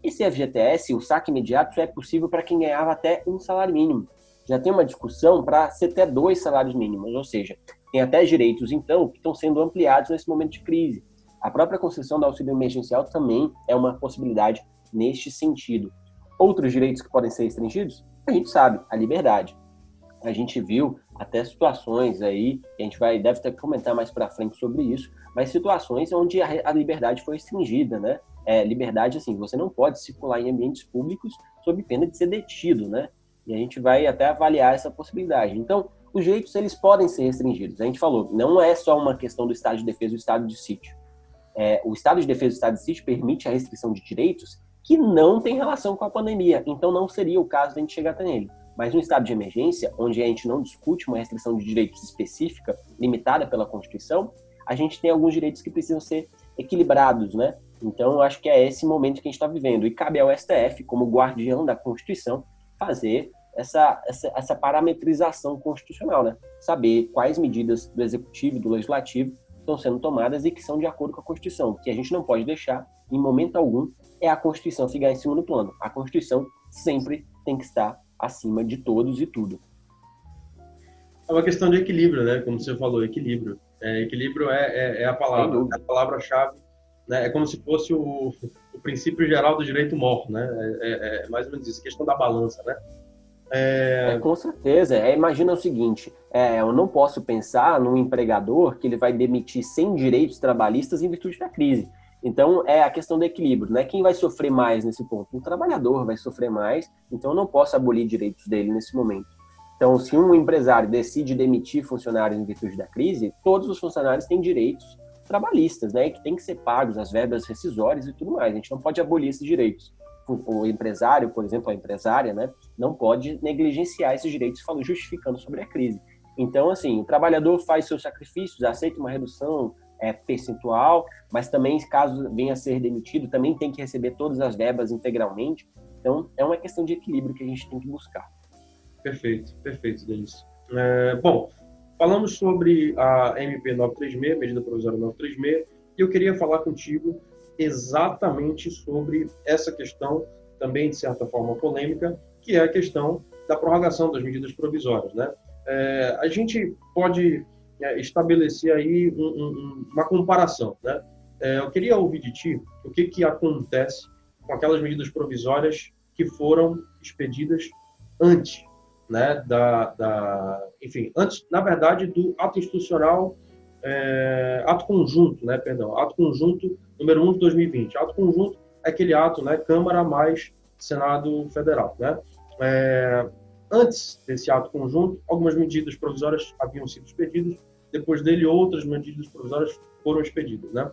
Esse FGTS, o saque imediato, só é possível para quem ganhava até um salário mínimo. Já tem uma discussão para ser até dois salários mínimos, ou seja, tem até direitos, então, que estão sendo ampliados nesse momento de crise. A própria concessão do auxílio emergencial também é uma possibilidade neste sentido. Outros direitos que podem ser restringidos? A gente sabe, a liberdade a gente viu até situações aí, a gente vai deve que comentar mais para frente sobre isso, mas situações onde a, a liberdade foi restringida, né? É, liberdade, assim, você não pode circular em ambientes públicos sob pena de ser detido, né? E a gente vai até avaliar essa possibilidade. Então, os direitos, eles podem ser restringidos. A gente falou, não é só uma questão do estado de defesa e do estado de sítio. É, o estado de defesa e o estado de sítio permite a restrição de direitos que não tem relação com a pandemia. Então, não seria o caso de a gente chegar até nele. Mas no estado de emergência, onde a gente não discute uma restrição de direitos específica, limitada pela Constituição, a gente tem alguns direitos que precisam ser equilibrados, né? Então, acho que é esse momento que a gente está vivendo. E cabe ao STF, como guardião da Constituição, fazer essa, essa, essa parametrização constitucional, né? Saber quais medidas do Executivo e do Legislativo estão sendo tomadas e que são de acordo com a Constituição. O que a gente não pode deixar, em momento algum, é a Constituição ficar em segundo plano. A Constituição sempre tem que estar acima de todos e tudo. É uma questão de equilíbrio, né? Como você falou, equilíbrio. É, equilíbrio é, é, é, a palavra, é a palavra-chave. Né? É como se fosse o, o princípio geral do direito mor, né? É, é, é, mais ou menos isso, questão da balança, né? É... É, com certeza. Imagina o seguinte: eu não posso pensar num empregador que ele vai demitir sem direitos trabalhistas em virtude da crise. Então, é a questão do equilíbrio, né? Quem vai sofrer mais nesse ponto? O trabalhador vai sofrer mais, então eu não posso abolir direitos dele nesse momento. Então, se um empresário decide demitir funcionários em virtude da crise, todos os funcionários têm direitos trabalhistas, né? Que têm que ser pagos, as verbas rescisórias e tudo mais. A gente não pode abolir esses direitos o empresário, por exemplo, a empresária, né, não pode negligenciar esses direitos justificando sobre a crise. Então, assim, o trabalhador faz seus sacrifícios, aceita uma redução é, percentual, mas também, caso venha a ser demitido, também tem que receber todas as verbas integralmente. Então, é uma questão de equilíbrio que a gente tem que buscar. Perfeito, perfeito, Denis. É, bom, falamos sobre a MP 936, medida provisória 936, e eu queria falar contigo exatamente sobre essa questão, também de certa forma polêmica, que é a questão da prorrogação das medidas provisórias. Né? É, a gente pode estabelecer aí um, um, uma comparação. Né? É, eu queria ouvir de ti o que, que acontece com aquelas medidas provisórias que foram expedidas antes né, da, da, enfim, antes, na verdade, do ato institucional, é, ato conjunto, né, perdão, ato conjunto número 1 de 2020. Ato conjunto é aquele ato, né, Câmara mais Senado Federal, né? É, antes desse ato conjunto, algumas medidas provisórias haviam sido expedidas, depois dele outras medidas provisórias foram expedidas, né?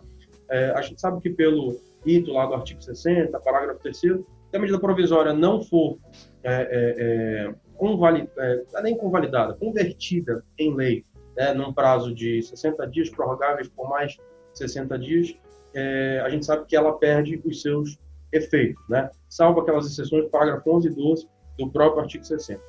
É, a gente sabe que pelo rito lá do artigo 60, parágrafo 3 se a medida provisória não for é, é, é convalid, é, é nem convalidada, convertida em lei, né, num prazo de 60 dias, prorrogáveis por mais 60 dias, a gente sabe que ela perde os seus efeitos, né? salvo aquelas exceções do parágrafo 11 e 12 do próprio artigo 60.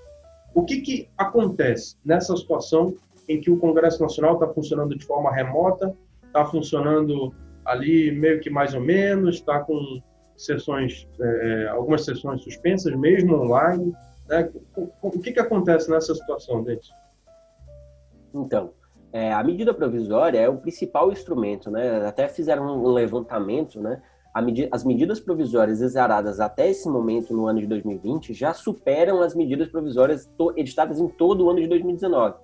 O que, que acontece nessa situação em que o Congresso Nacional está funcionando de forma remota, está funcionando ali meio que mais ou menos, está com sessões, é, é algumas sessões suspensas, mesmo online. Né? O que, que acontece nessa situação, Dente? Então, é, a medida provisória é o principal instrumento, né? Até fizeram um levantamento, né? As medidas provisórias exaradas até esse momento no ano de 2020 já superam as medidas provisórias editadas em todo o ano de 2019.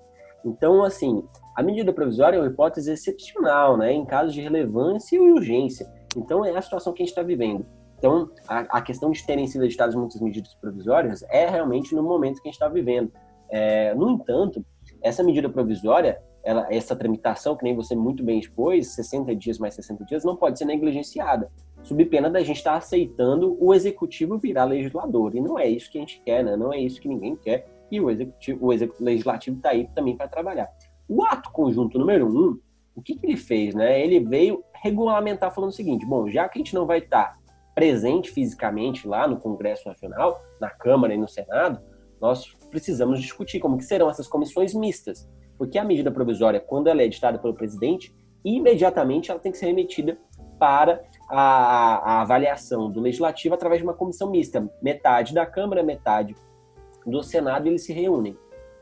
Então, assim, a medida provisória é uma hipótese excepcional, né? Em casos de relevância e urgência. Então, é a situação que a gente está vivendo. Então, a, a, questão de terem sido editadas muitas medidas provisórias é realmente no momento que a gente está vivendo. É, no entanto, essa medida provisória ela, essa tramitação, que nem você muito bem expôs, 60 dias mais 60 dias, não pode ser negligenciada, sob pena da gente estar tá aceitando o executivo virar legislador. E não é isso que a gente quer, né? não é isso que ninguém quer, e o, executivo, o executivo, legislativo está aí também para trabalhar. O ato conjunto número um, o que, que, ele fez? Né? Ele veio regulamentar falando o seguinte: bom, já que a gente não vai estar tá presente fisicamente lá no Congresso Nacional, na Câmara e no Senado, nós precisamos discutir como que serão essas comissões mistas. Porque a medida provisória, quando ela é editada pelo presidente, imediatamente ela tem que ser remetida para a, a, avaliação do legislativo através de uma comissão mista. Metade da Câmara, metade do Senado, eles se reúnem.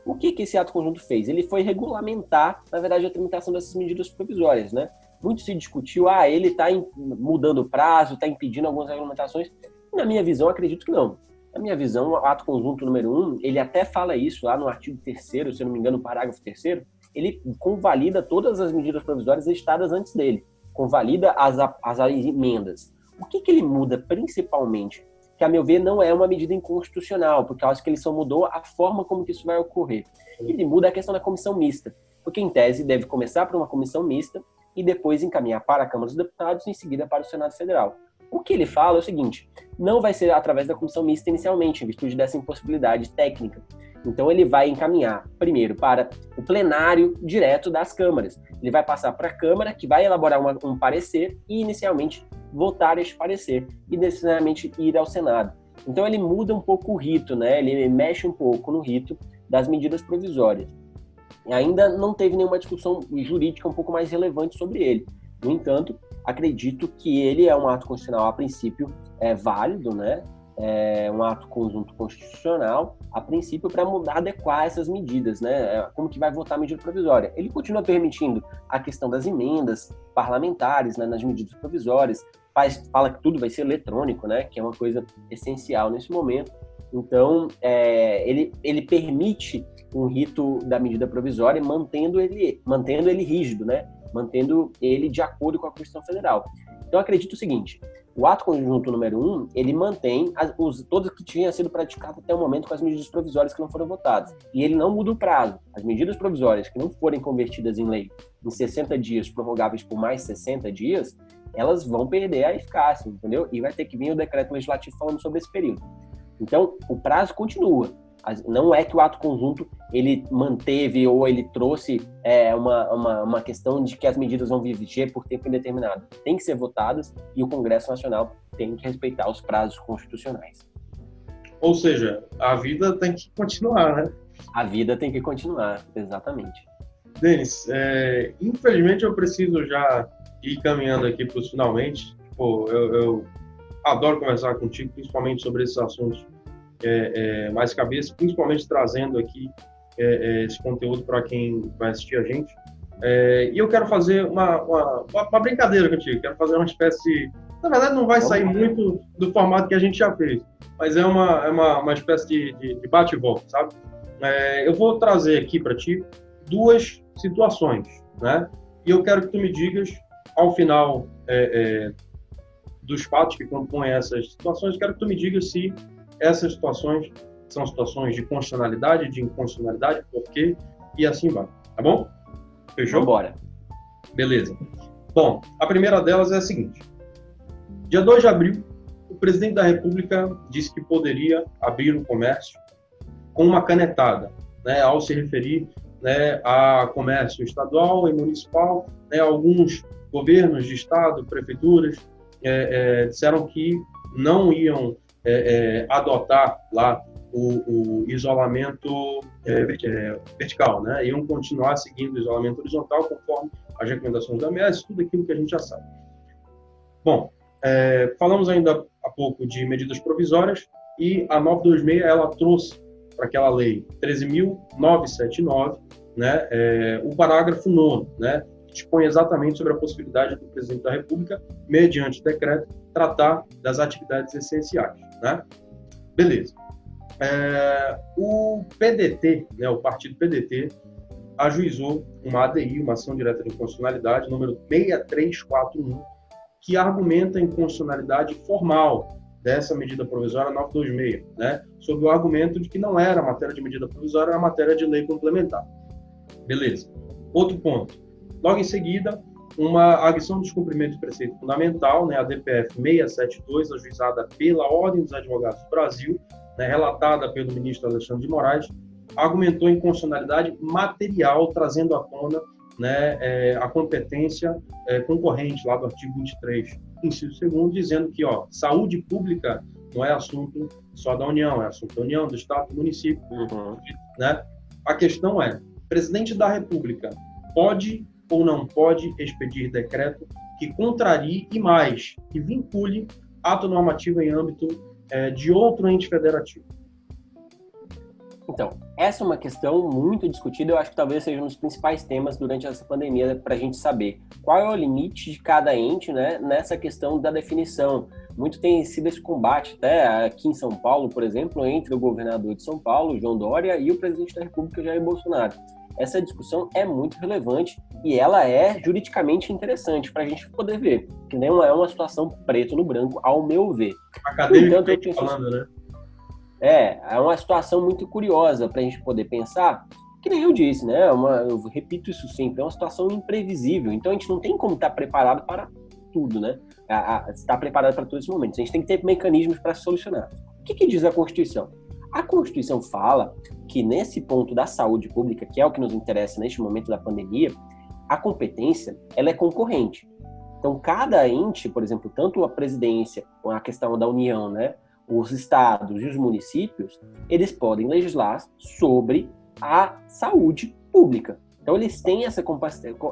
O que, que esse ato conjunto fez? Ele foi regulamentar, na verdade, a tramitação dessas medidas provisórias, né? Muito se discutiu, ah, ele está mudando o prazo, está impedindo algumas regulamentações. Na minha visão, acredito que não. Na minha visão, o ato conjunto número um, ele até fala isso lá no artigo 3 se não me engano, no parágrafo 3 ele convalida todas as medidas provisórias editadas antes dele, convalida as, as emendas. O que, que ele muda principalmente? Que, a meu ver, não é uma medida inconstitucional, por causa que ele só mudou a forma como que isso vai ocorrer. Ele muda a questão da comissão mista, porque, em tese, deve começar por uma comissão mista e depois encaminhar para a Câmara dos Deputados e, em seguida, para o Senado Federal. O que ele fala é o seguinte: não vai ser através da comissão mista inicialmente, em virtude dessa impossibilidade técnica. Então ele vai encaminhar primeiro para o plenário direto das câmaras. Ele vai passar para a Câmara, que vai elaborar uma, um parecer e inicialmente votar este parecer e necessariamente ir ao Senado. Então ele muda um pouco o rito, né? Ele mexe um pouco no rito das medidas provisórias. ainda não teve nenhuma discussão jurídica um pouco mais relevante sobre ele. No entanto, acredito que ele é um ato constitucional a princípio é válido, né? É um ato conjunto constitucional, a princípio, para mudar, adequar essas medidas, né? É, como que vai votar a medida provisória? Ele continua permitindo a questão das emendas parlamentares né, nas medidas provisórias, faz, fala que tudo vai ser eletrônico, né? Que é uma coisa essencial nesse momento. Então, é, ele, ele permite um rito da medida provisória, mantendo ele, mantendo ele rígido, né? Mantendo ele de acordo com a Constituição Federal. Então, acredito o seguinte: o ato conjunto número um, ele mantém as, os, todos que tinham sido praticados até o momento com as medidas provisórias que não foram votadas. E ele não muda o prazo. As medidas provisórias que não forem convertidas em lei em 60 dias, prorrogáveis por mais 60 dias, elas vão perder a eficácia, entendeu? E vai ter que vir o decreto legislativo falando sobre esse período. Então, o prazo continua. Não é que o ato conjunto ele manteve ou ele trouxe é, uma, uma, uma questão de que as medidas vão viger por tempo indeterminado. Tem que ser votadas e o Congresso Nacional tem que respeitar os prazos constitucionais. Ou seja, a vida tem que continuar, né? A vida tem que continuar, exatamente. Denis, é, infelizmente eu preciso já ir caminhando aqui para os finalmente. Pô, eu, eu adoro conversar contigo, principalmente sobre esses assuntos é, é, mais cabeça, principalmente trazendo aqui é, é esse conteúdo para quem vai assistir a gente. É, e eu quero fazer uma, uma, uma, brincadeira contigo, quero fazer uma espécie. Na verdade, não vai sair muito do formato que a gente já fez, mas é uma, é uma, uma espécie de, de, de bate e volta, sabe? É, eu vou trazer aqui para ti duas situações, né? E eu quero que tu me digas, ao final dos fatos que compõem essas situações, quero que tu me diga se essas situações são situações de constitucionalidade, de inconstitucionalidade, por quê, e assim vai. Tá bom? Fechou? Bora. Beleza. Bom, a primeira delas é a seguinte. Dia 2 de abril, o presidente da República disse que poderia abrir o comércio com uma canetada, né, ao se referir né, a comércio estadual e municipal. Né, alguns governos de estado, prefeituras, é, é, disseram que não iam é, é adotar lá o, o isolamento é, é, vertical, né? Iam continuar seguindo o isolamento horizontal conforme as recomendações da MES, tudo aquilo que a gente já sabe. Bom, falamos ainda há pouco de medidas provisórias e a 926 ela trouxe para aquela lei 13.979, né, é, o parágrafo 9, né, dispõe exatamente sobre a possibilidade do presidente da República, mediante decreto, tratar das atividades essenciais. Né? Beleza. É, o PDT, né, o partido PDT, ajuizou uma ADI, uma ação direta de inconstitucionalidade, número 6341, que argumenta a inconstitucionalidade formal dessa medida provisória 926, né, sob o argumento de que não era matéria de medida provisória, era matéria de lei complementar. Beleza. Outro ponto. Logo em seguida, uma agressão de descumprimento de preceito fundamental, né, a DPF 672, ajuizada pela Ordem dos Advogados do Brasil, né, relatada pelo ministro Alexandre de Moraes, argumentou inconstitucionalidade material, trazendo à tona né, é, a competência é, concorrente lá do artigo 23, inciso 2 dizendo que ó, saúde pública não é assunto só da União, é assunto da União, do Estado, do município. Uhum. Né? A questão é, presidente da República pode ou não pode expedir decreto que contrarie e mais, que vincule ato normativo em âmbito é, de outro ente federativo. Então, essa é uma questão muito discutida, eu acho que talvez seja um dos principais temas durante essa pandemia para a gente saber qual é o limite de cada ente né, nessa questão da definição. Muito tem sido esse combate, até aqui em São Paulo, por exemplo, entre o governador de São Paulo, João Dória, e o presidente da República, Jair Bolsonaro essa discussão é muito relevante e ela é juridicamente interessante para a gente poder ver, que não é uma situação preto no branco, ao meu ver. Acadêmico então, falando, né? É, é uma situação muito curiosa para a gente poder pensar, que nem eu disse, né? É uma, eu repito isso sempre, é uma situação imprevisível. Então a gente não tem como estar preparado para tudo, né? A, a, estar preparado para todos os momentos. A gente tem que ter mecanismos para solucionar. O que, que diz a Constituição? A Constituição fala que nesse ponto da saúde pública, que é o que nos interessa neste momento da pandemia, a competência ela é concorrente. Então, cada ente, por exemplo, tanto a presidência, com a questão da União, né, os estados e os municípios, eles podem legislar sobre a saúde pública. Então, eles têm essa,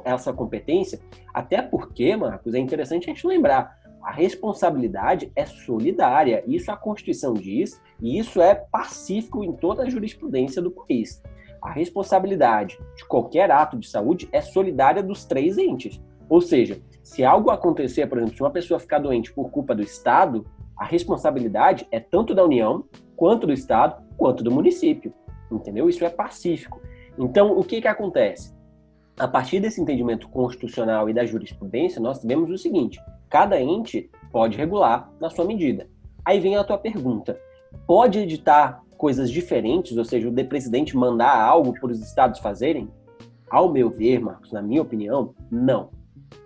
essa competência, até porque, Marcos, é interessante a gente lembrar, a responsabilidade é solidária. Isso a Constituição diz, e isso é pacífico em toda a jurisprudência do país. A responsabilidade de qualquer ato de saúde é solidária dos três entes. Ou seja, se algo acontecer, por exemplo, se uma pessoa ficar doente por culpa do Estado, a responsabilidade é tanto da União, quanto do Estado, quanto do município. Entendeu? Isso é pacífico. Então, o que, que acontece? A partir desse entendimento constitucional e da jurisprudência, nós tivemos o seguinte: cada ente pode regular na sua medida. Aí vem a tua pergunta: pode editar coisas diferentes, ou seja, o presidente mandar algo para os estados fazerem? Ao meu ver, Marcos, na minha opinião, não.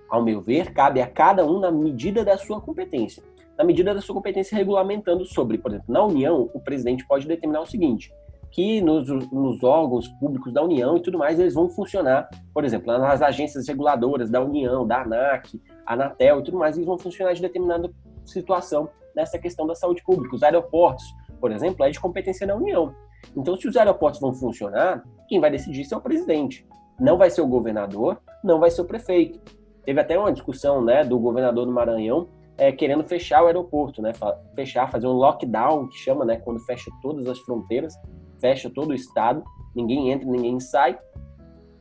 Ao meu ver, cabe a cada um na medida da sua competência. Na medida da sua competência regulamentando sobre, por exemplo, na União, o presidente pode determinar o seguinte: que nos, nos, órgãos públicos da União e tudo mais, eles vão funcionar, por exemplo, nas agências reguladoras da União, da ANAC, Anatel e tudo mais, eles vão funcionar de determinada situação nessa questão da saúde pública. Os aeroportos, por exemplo, é de competência da União. Então, se os aeroportos vão funcionar, quem vai decidir é o presidente. Não vai ser o governador, não vai ser o prefeito. Teve até uma discussão né, do governador do Maranhão é, querendo fechar o aeroporto, né? Fechar, fazer um lockdown, que chama, né? Quando fecha todas as fronteiras fecha todo o estado, ninguém entra, ninguém sai.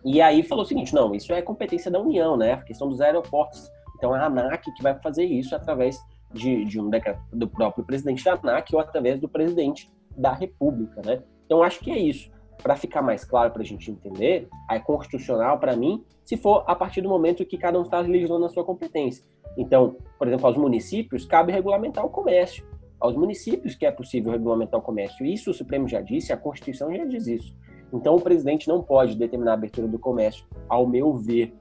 E aí falou o seguinte, não, isso é competência da União, né? A questão dos aeroportos. Então é a ANAC que vai fazer isso através de, de um decreto do próprio presidente da ANAC ou através do presidente da República, né? Então acho que é isso. Para ficar mais claro para a gente entender, é constitucional para mim, se for a partir do momento que cada um está legislando a sua competência. Então, por exemplo, aos municípios cabe regulamentar o comércio aos municípios que é possível regulamentar o comércio. Isso o Supremo já disse, a Constituição já diz isso. Então o presidente não pode determinar a abertura do comércio, ao meu ver.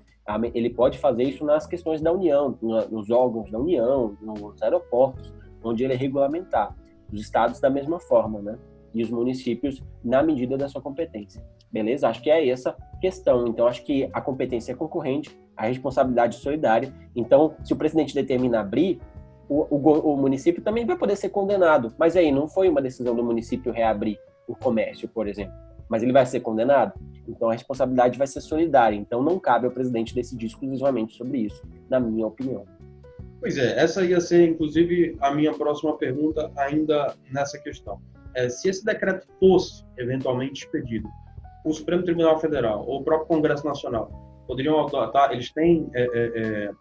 Ele pode fazer isso nas questões da União, nos órgãos da União, nos aeroportos, onde ele é regulamentar. Os estados da mesma forma, né? E os municípios na medida da sua competência. Beleza? Acho que é essa questão. Então, acho que a competência é concorrente, a responsabilidade solidária. Então, se o presidente determina abrir, o, o, o, município também vai poder ser condenado. Mas aí não foi uma decisão do município reabrir o comércio, por exemplo. Mas ele vai ser condenado? Então a responsabilidade vai ser solidária. Então não cabe ao presidente decidir exclusivamente sobre isso, na minha opinião. Pois é, essa ia ser inclusive a minha próxima pergunta, ainda nessa questão. É, se esse decreto fosse eventualmente expedido, o Supremo Tribunal Federal ou o próprio Congresso Nacional poderiam adotar, eles têm é, é, é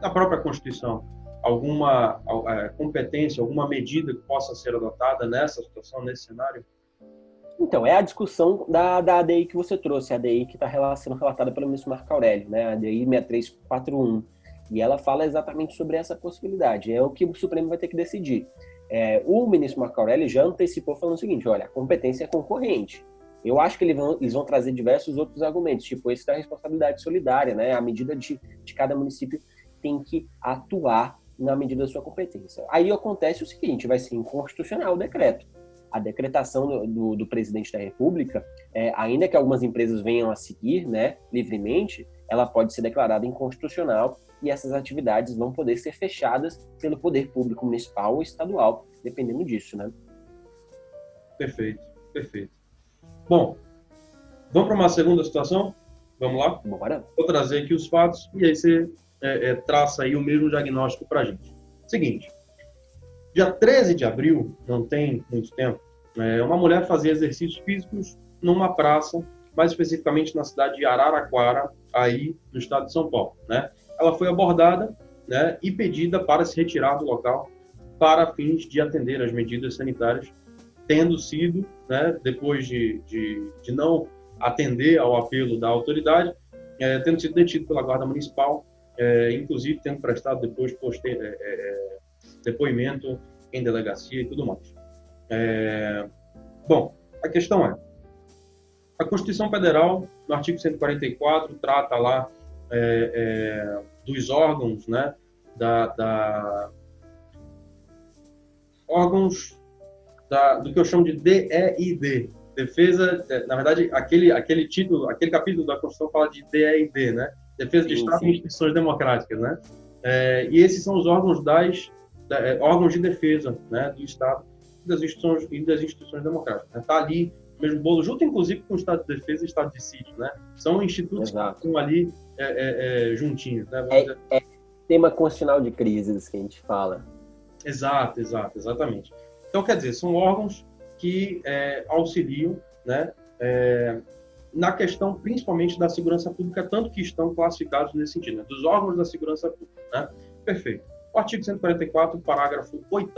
na própria Constituição alguma é, competência, alguma medida que possa ser adotada nessa situação, nesse cenário? Então, é a discussão da, da ADI que você trouxe, a ADI que está sendo relatada pelo ministro Marco Aurélio, né? a ADI 6341. E ela fala exatamente sobre essa possibilidade. É o que o Supremo vai ter que decidir. É, o ministro Marco Aurélio já antecipou falando o seguinte: olha, a competência é concorrente. Eu acho que eles vão, eles vão trazer diversos outros argumentos, tipo esse da responsabilidade solidária, né? A medida de, de cada município tem que atuar na medida da sua competência. Aí acontece o seguinte: vai ser inconstitucional o decreto. A decretação do, do, do presidente da República, é, ainda que algumas empresas venham a seguir né, livremente, ela pode ser declarada inconstitucional e essas atividades vão poder ser fechadas pelo poder público municipal ou estadual, dependendo disso, né? Perfeito, perfeito. Bom, vamos para uma segunda situação? Vamos lá? Bora. Vou trazer aqui os fatos e aí você é, é, traça aí o mesmo diagnóstico para a gente. Seguinte, dia 13 de abril, não tem muito tempo, é, uma mulher fazia exercícios físicos numa praça, mais especificamente na cidade de Araraquara, aí no estado de São Paulo. Né? Ela foi abordada né, e pedida para se retirar do local para fins de atender as medidas sanitárias, tendo sido, né, depois de, de, de não atender ao apelo da autoridade, é, tendo sido detido pela Guarda Municipal é, inclusive tendo prestado depois é, é, é, depoimento em delegacia e tudo mais. É, bom, a questão é, a Constituição Federal, no artigo 144, trata lá é, dos órgãos, né, da, da órgãos da, do que eu chamo de DEID, defesa, na verdade, aquele, aquele título, aquele capítulo da Constituição fala de DEID, né? Defesa de sim, Estado sim. e Instituições Democráticas, né? É, e esses são os órgãos das é, órgãos de defesa, né, do Estado e das instituições e das instituições democráticas. Está né? Tá ali mesmo bolo, junto inclusive com o Estado de Defesa e o Estado de Sítio, né? São institutos Exato. que estão ali é, é, é, juntinhos, né? É, é, tema constitucional de crises que a gente fala. Exato, exato, exatamente. Então, quer dizer, são órgãos que é, auxiliam, né? Na questão principalmente da segurança pública, tanto que estão classificados nesse sentido, né? dos órgãos da segurança pública. Né? Perfeito. O artigo 144, parágrafo 8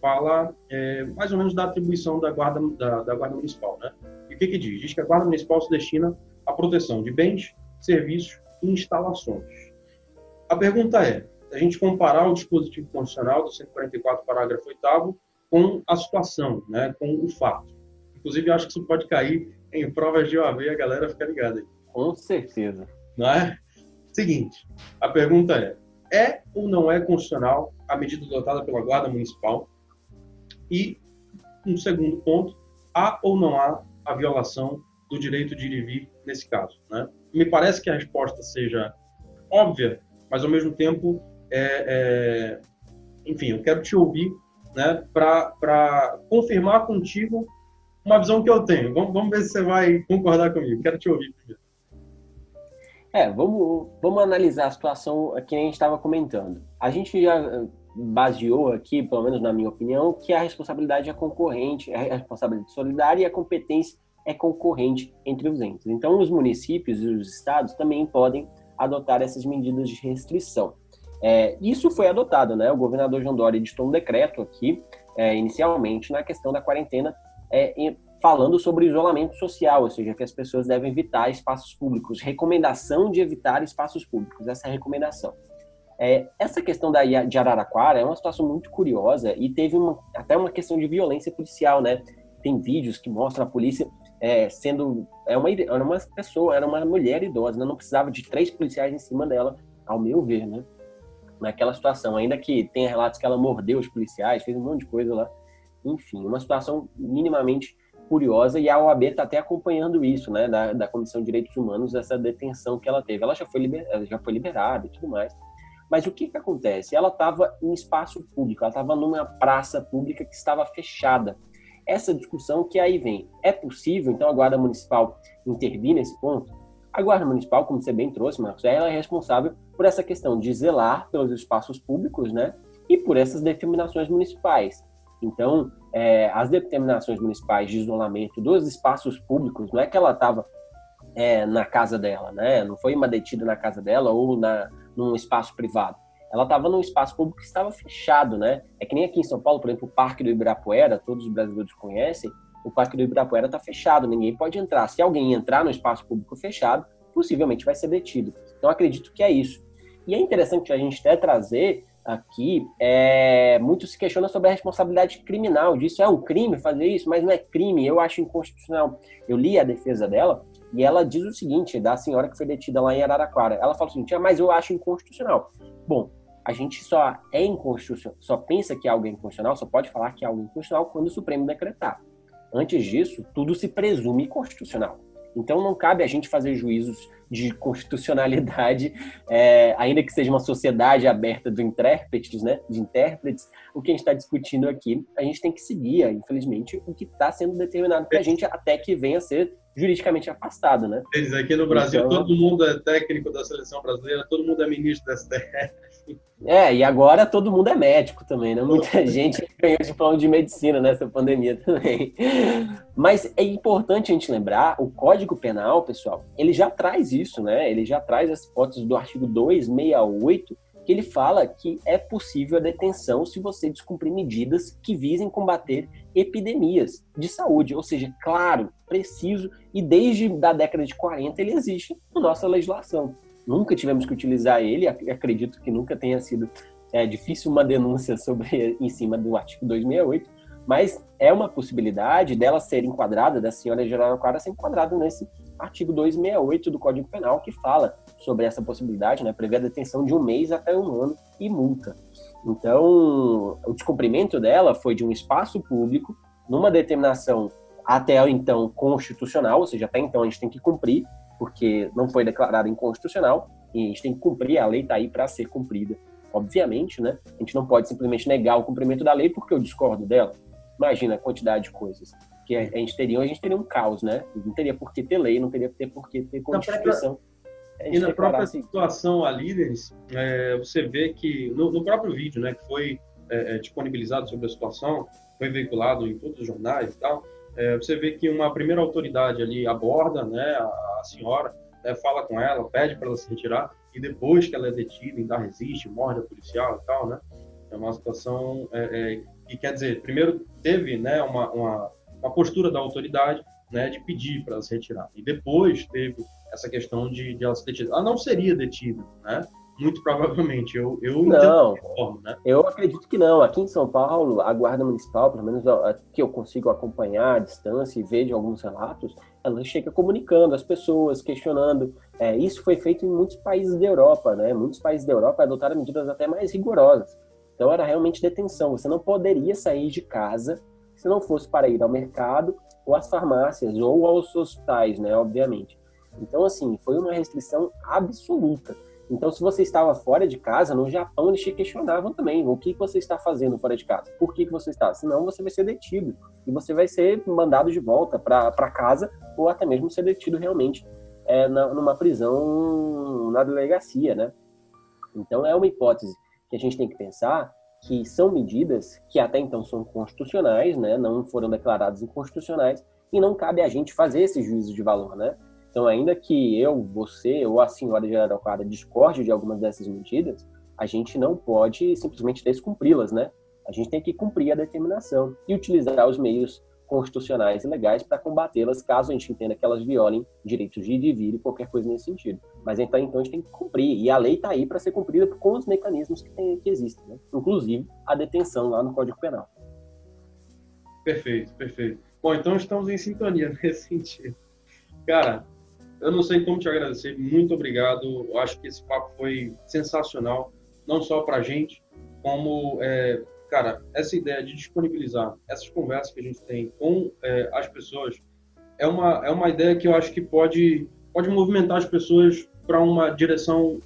fala é, mais ou menos da atribuição da guarda, da, da guarda municipal. Né? E o que, que diz? Diz que a guarda municipal se destina à proteção de bens, serviços e instalações. A pergunta é, a gente comparar o dispositivo constitucional do 144, parágrafo 8 com a situação, né, com o fato. Inclusive, acho que isso pode cair em provas de OAB, a galera fica ligada aí. Com certeza. Não é? Seguinte, a pergunta é, é ou não é constitucional a medida adotada pela Guarda Municipal? E, um segundo ponto, há ou não há a violação do direito de ir e vir nesse caso? Né? Me parece que a resposta seja óbvia, mas ao mesmo tempo, é, é... enfim, eu quero te ouvir né, para confirmar contigo uma visão que eu tenho. Vamos, vamos ver se você vai concordar comigo. Quero te ouvir primeiro. É, vamos, vamos analisar a situação que a gente estava comentando. A gente já eh, baseou aqui, pelo menos na minha opinião, que a responsabilidade é concorrente, a responsabilidade solidária e a competência é concorrente entre os entes. Então, os municípios e os estados também podem adotar essas medidas de restrição. É, isso foi adotado, né? O governador João Dória editou um decreto aqui, é, inicialmente, na questão da quarentena é, falando sobre isolamento social, ou seja, que as pessoas devem evitar espaços públicos. Recomendação de evitar espaços públicos, essa é a recomendação. É, essa questão da, de Araraquara é uma situação muito curiosa e teve uma, até uma questão de violência policial, né? Tem vídeos que mostram a polícia é, sendo. É uma, era uma pessoa, era uma mulher idosa, né? não precisava de três policiais em cima dela, ao meu ver, né? Naquela situação. Ainda que tenha relatos que ela mordeu os policiais, fez um monte de coisa lá. Enfim, uma situação minimamente curiosa e a OAB está até acompanhando isso, né, da, da Comissão de Direitos Humanos, essa detenção que ela teve. Ela já foi, liber, já foi liberada e tudo mais. Mas o que, que acontece? Ela estava em espaço público, ela estava numa praça pública que estava fechada. Essa discussão que aí vem, é possível, então, a Guarda Municipal intervir nesse ponto? A Guarda Municipal, como você bem trouxe, Marcos, ela é responsável por essa questão de zelar pelos espaços públicos, né? E por essas determinações municipais. Então, é, as determinações municipais de isolamento dos espaços públicos, não é que ela estava é, na casa dela, né? Não foi uma detida na casa dela ou na, num espaço privado. Ela estava num espaço público que estava fechado, né? É que nem aqui em São Paulo, por exemplo, o Parque do Ibirapuera, todos os brasileiros conhecem, o Parque do Ibirapuera está fechado, ninguém pode entrar. Se alguém entrar no espaço público fechado, possivelmente vai ser detido. Então, acredito que é isso. E é interessante a gente até trazer aqui, é, muito se questiona sobre a responsabilidade criminal disso. É um crime fazer isso, mas não é crime. Eu acho inconstitucional. Eu li a defesa dela e ela diz o seguinte, da senhora que foi detida lá em Araraquara. Ela fala o seguinte, ah, mas eu acho inconstitucional. Bom, a gente só é inconstitucional, só pensa que algo é inconstitucional, só pode falar que algo é inconstitucional quando o Supremo decretar. Antes disso, tudo se presume constitucional. Então não cabe a gente fazer juízos de constitucionalidade, é, ainda que seja uma sociedade aberta de intérpretes, né, de intérpretes, o que a gente está discutindo aqui, a gente tem que seguir, infelizmente, o que está sendo determinado para a gente até que venha a ser juridicamente afastado, né? Eles aqui no Brasil, então, todo mundo é técnico da seleção brasileira, todo mundo é ministro da STF. É, e agora todo mundo é médico também, né? Muita gente ganhou diploma de medicina nessa pandemia também. Mas é importante a gente lembrar, o Código Penal, pessoal, ele já traz isso, né? Ele já traz as hipóteses do artigo 268, que ele fala que é possível a detenção se você descumprir medidas que visem combater epidemias de saúde. Ou seja, claro, preciso, e desde a década de 40 ele existe na nossa legislação. Nunca tivemos que utilizar ele, acredito que nunca tenha sido é, difícil uma denúncia sobre em cima do artigo 268, mas é uma possibilidade dela ser enquadrada, da senhora de Araraquara ser enquadrada nesse artigo 268 do Código Penal, que fala sobre essa possibilidade, né, prevê a detenção de um mês até um ano e multa. Então, o descumprimento dela foi de um espaço público, numa determinação até então constitucional, ou seja, até então a gente tem que cumprir, porque não foi declarada inconstitucional, e a gente tem que cumprir, a lei está aí para ser cumprida. Obviamente, né? A gente não pode simplesmente negar o cumprimento da lei porque eu discordo dela. Imagina a quantidade de coisas que a gente teria, a gente teria um caos, né? Não teria por que ter lei, não teria por que ter Constituição. E na própria situação ali, Denis, é, você vê que no, no, próprio vídeo, né, que foi é, é, disponibilizado sobre a situação, foi veiculado em todos os jornais e tal, é, você vê que uma primeira autoridade ali aborda, né, a, a senhora, né, fala com ela, pede para ela se retirar, e depois que ela é detida, ainda resiste, morre a policial e tal, né? É uma situação é, é, que quer dizer, primeiro teve, né, uma, uma, uma postura da autoridade, né, de pedir para ela se retirar, e depois teve essa questão de, de ela ser detida. Ela não seria detida, né? Muito provavelmente. Eu, eu não, forma, né? Eu acredito que não. Aqui em São Paulo, a Guarda Municipal, pelo menos a, a, que eu consigo acompanhar à distância e ver de alguns relatos, ela chega comunicando as pessoas, questionando. É, isso foi feito em muitos países da Europa, né? Muitos países da Europa adotaram medidas até mais rigorosas. Então era realmente detenção. Você não poderia sair de casa se não fosse para ir ao mercado ou às farmácias ou aos hospitais, né? Obviamente. Então, assim, foi uma restrição absoluta. Então, se você estava fora de casa, no Japão eles te questionavam também: o que você está fazendo fora de casa? Por que, você está? Senão você vai ser detido e você vai ser mandado de volta para casa ou até mesmo ser detido realmente é, na, numa prisão na delegacia, né? Então, é uma hipótese que a gente tem que pensar que são medidas que até então são constitucionais, né? Não foram declaradas inconstitucionais e não cabe a gente fazer esse juízo de valor, né? Então, ainda que eu, você ou a senhora de Araraquara discorde de algumas dessas medidas, a gente não pode simplesmente descumpri-las, né? A gente tem que cumprir a determinação e utilizar os meios constitucionais e legais para combatê-las, caso a gente entenda que elas violem direitos de vir e qualquer coisa nesse sentido. Mas então, então a gente tem que cumprir, e a lei está aí para ser cumprida com os mecanismos que, tem, que existem, né? inclusive a detenção lá no Código Penal. Perfeito, perfeito. Bom, então estamos em sintonia nesse sentido. Cara, eu não sei como te agradecer. Muito obrigado. Eu acho que esse papo foi sensacional, não só para a gente, como, é, cara, essa ideia de disponibilizar essas conversas que a gente tem com é, as pessoas é uma, é uma ideia que eu acho que pode, pode movimentar as pessoas para uma direção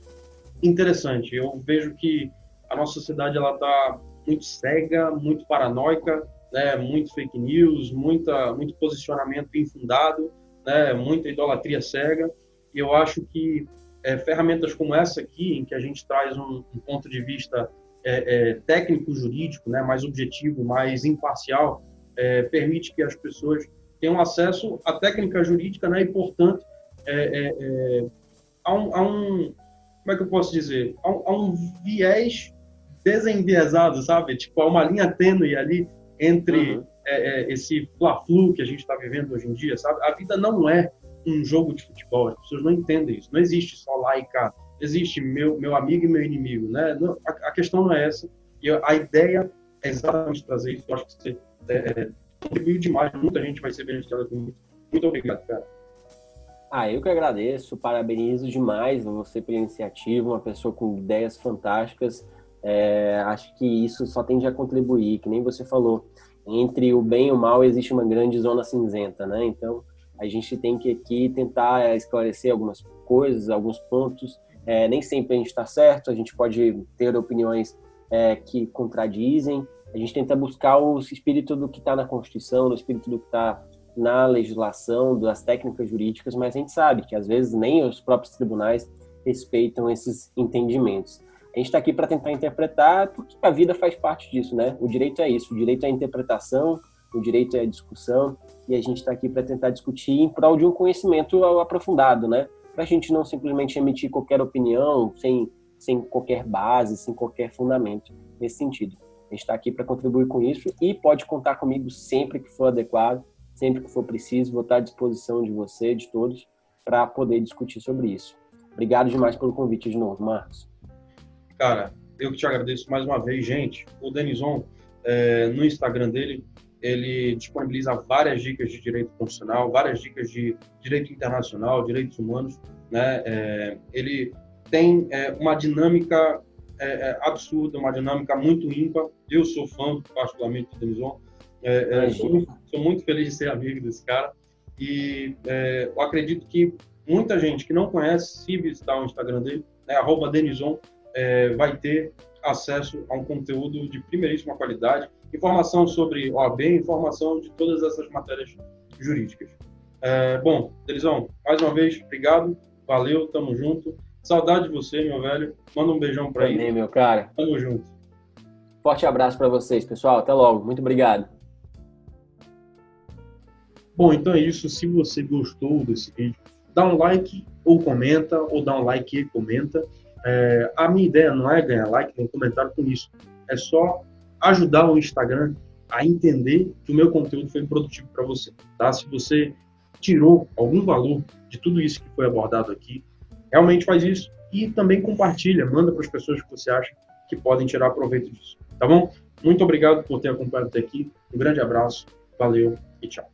interessante. Eu vejo que a nossa sociedade ela está muito cega, muito paranoica, né, muito fake news, muita, muito posicionamento infundado né, muita idolatria cega, e eu acho que é, ferramentas como essa aqui, em que a gente traz um, um ponto de vista é, é, técnico-jurídico, né, mais objetivo, mais imparcial, é, permite que as pessoas tenham acesso à técnica jurídica, né, e, portanto, é, é, a um, a, um, como é que eu posso dizer, a um, a um viés desenviesado, sabe? Tipo, há uma linha tênue ali entre uhum é, é, esse fla-flu que a gente está vivendo hoje em dia, sabe? A vida não é um jogo de futebol, as pessoas não entendem isso. Não existe só lá e cá. Existe meu, meu amigo e meu inimigo, né? Não, a, a, questão não é essa. E a ideia é exatamente trazer isso. Eu acho que você é, é, contribuiu demais. Muita gente vai ser beneficiada com isso. Muito obrigado, cara. Ah, eu que agradeço, parabenizo demais você pela iniciativa, uma pessoa com ideias fantásticas. É, acho que isso só tende a contribuir, que nem você falou entre o bem e o mal existe uma grande zona cinzenta, né? Então a gente tem que aqui tentar esclarecer algumas coisas, alguns pontos. É, nem sempre a gente está certo, a gente pode ter opiniões é, que contradizem. A gente tenta buscar o espírito do que está na Constituição, o espírito do que está na legislação, das técnicas jurídicas, mas a gente sabe que às vezes nem os próprios tribunais respeitam esses entendimentos. A gente está aqui para tentar interpretar, porque a vida faz parte disso, né? O direito é isso, o direito é a interpretação, o direito é a discussão, e a gente está aqui para tentar discutir em prol de um conhecimento aprofundado, né? Para a gente não simplesmente emitir qualquer opinião sem, sem qualquer base, sem qualquer fundamento nesse sentido. A gente está aqui para contribuir com isso e pode contar comigo sempre que for adequado, sempre que for preciso, vou estar à disposição de você, de todos, para poder discutir sobre isso. Obrigado demais pelo convite de novo, Marcos. Cara, eu que te agradeço mais uma vez, gente. O Denison, é, no Instagram dele, ele disponibiliza várias dicas de direito constitucional, várias dicas de direito internacional, direitos humanos. Né? É, ele tem é, uma dinâmica é, é, absurda, uma dinâmica muito ímpar. Eu sou fã, particularmente, do Denison. É, sou, sou, muito feliz de ser amigo desse cara. E eu acredito que muita gente que não conhece, se visitar o Instagram dele, é arroba Denison, é, vai ter acesso a um conteúdo de primeiríssima qualidade informação sobre OAB, informação de todas essas matérias jurídicas. É, bom, Delizão, mais uma vez, obrigado, valeu, tamo junto. Saudade de você, meu velho. Manda um beijão pra Também, meu cara. Tamo junto. Forte abraço para vocês, pessoal. Até logo. Muito obrigado. Bom, então é isso. Se você gostou desse vídeo, dá um like ou comenta, ou dá um like e comenta. É, a minha ideia não é ganhar like nem comentário com isso. É só ajudar o Instagram a entender que o meu conteúdo foi produtivo para você. Tá? Se você tirou algum valor de tudo isso que foi abordado aqui, realmente faz isso e também compartilha, manda para as pessoas que você acha que podem tirar proveito disso. Tá bom? Muito obrigado por ter acompanhado até aqui. Um grande abraço, valeu e tchau.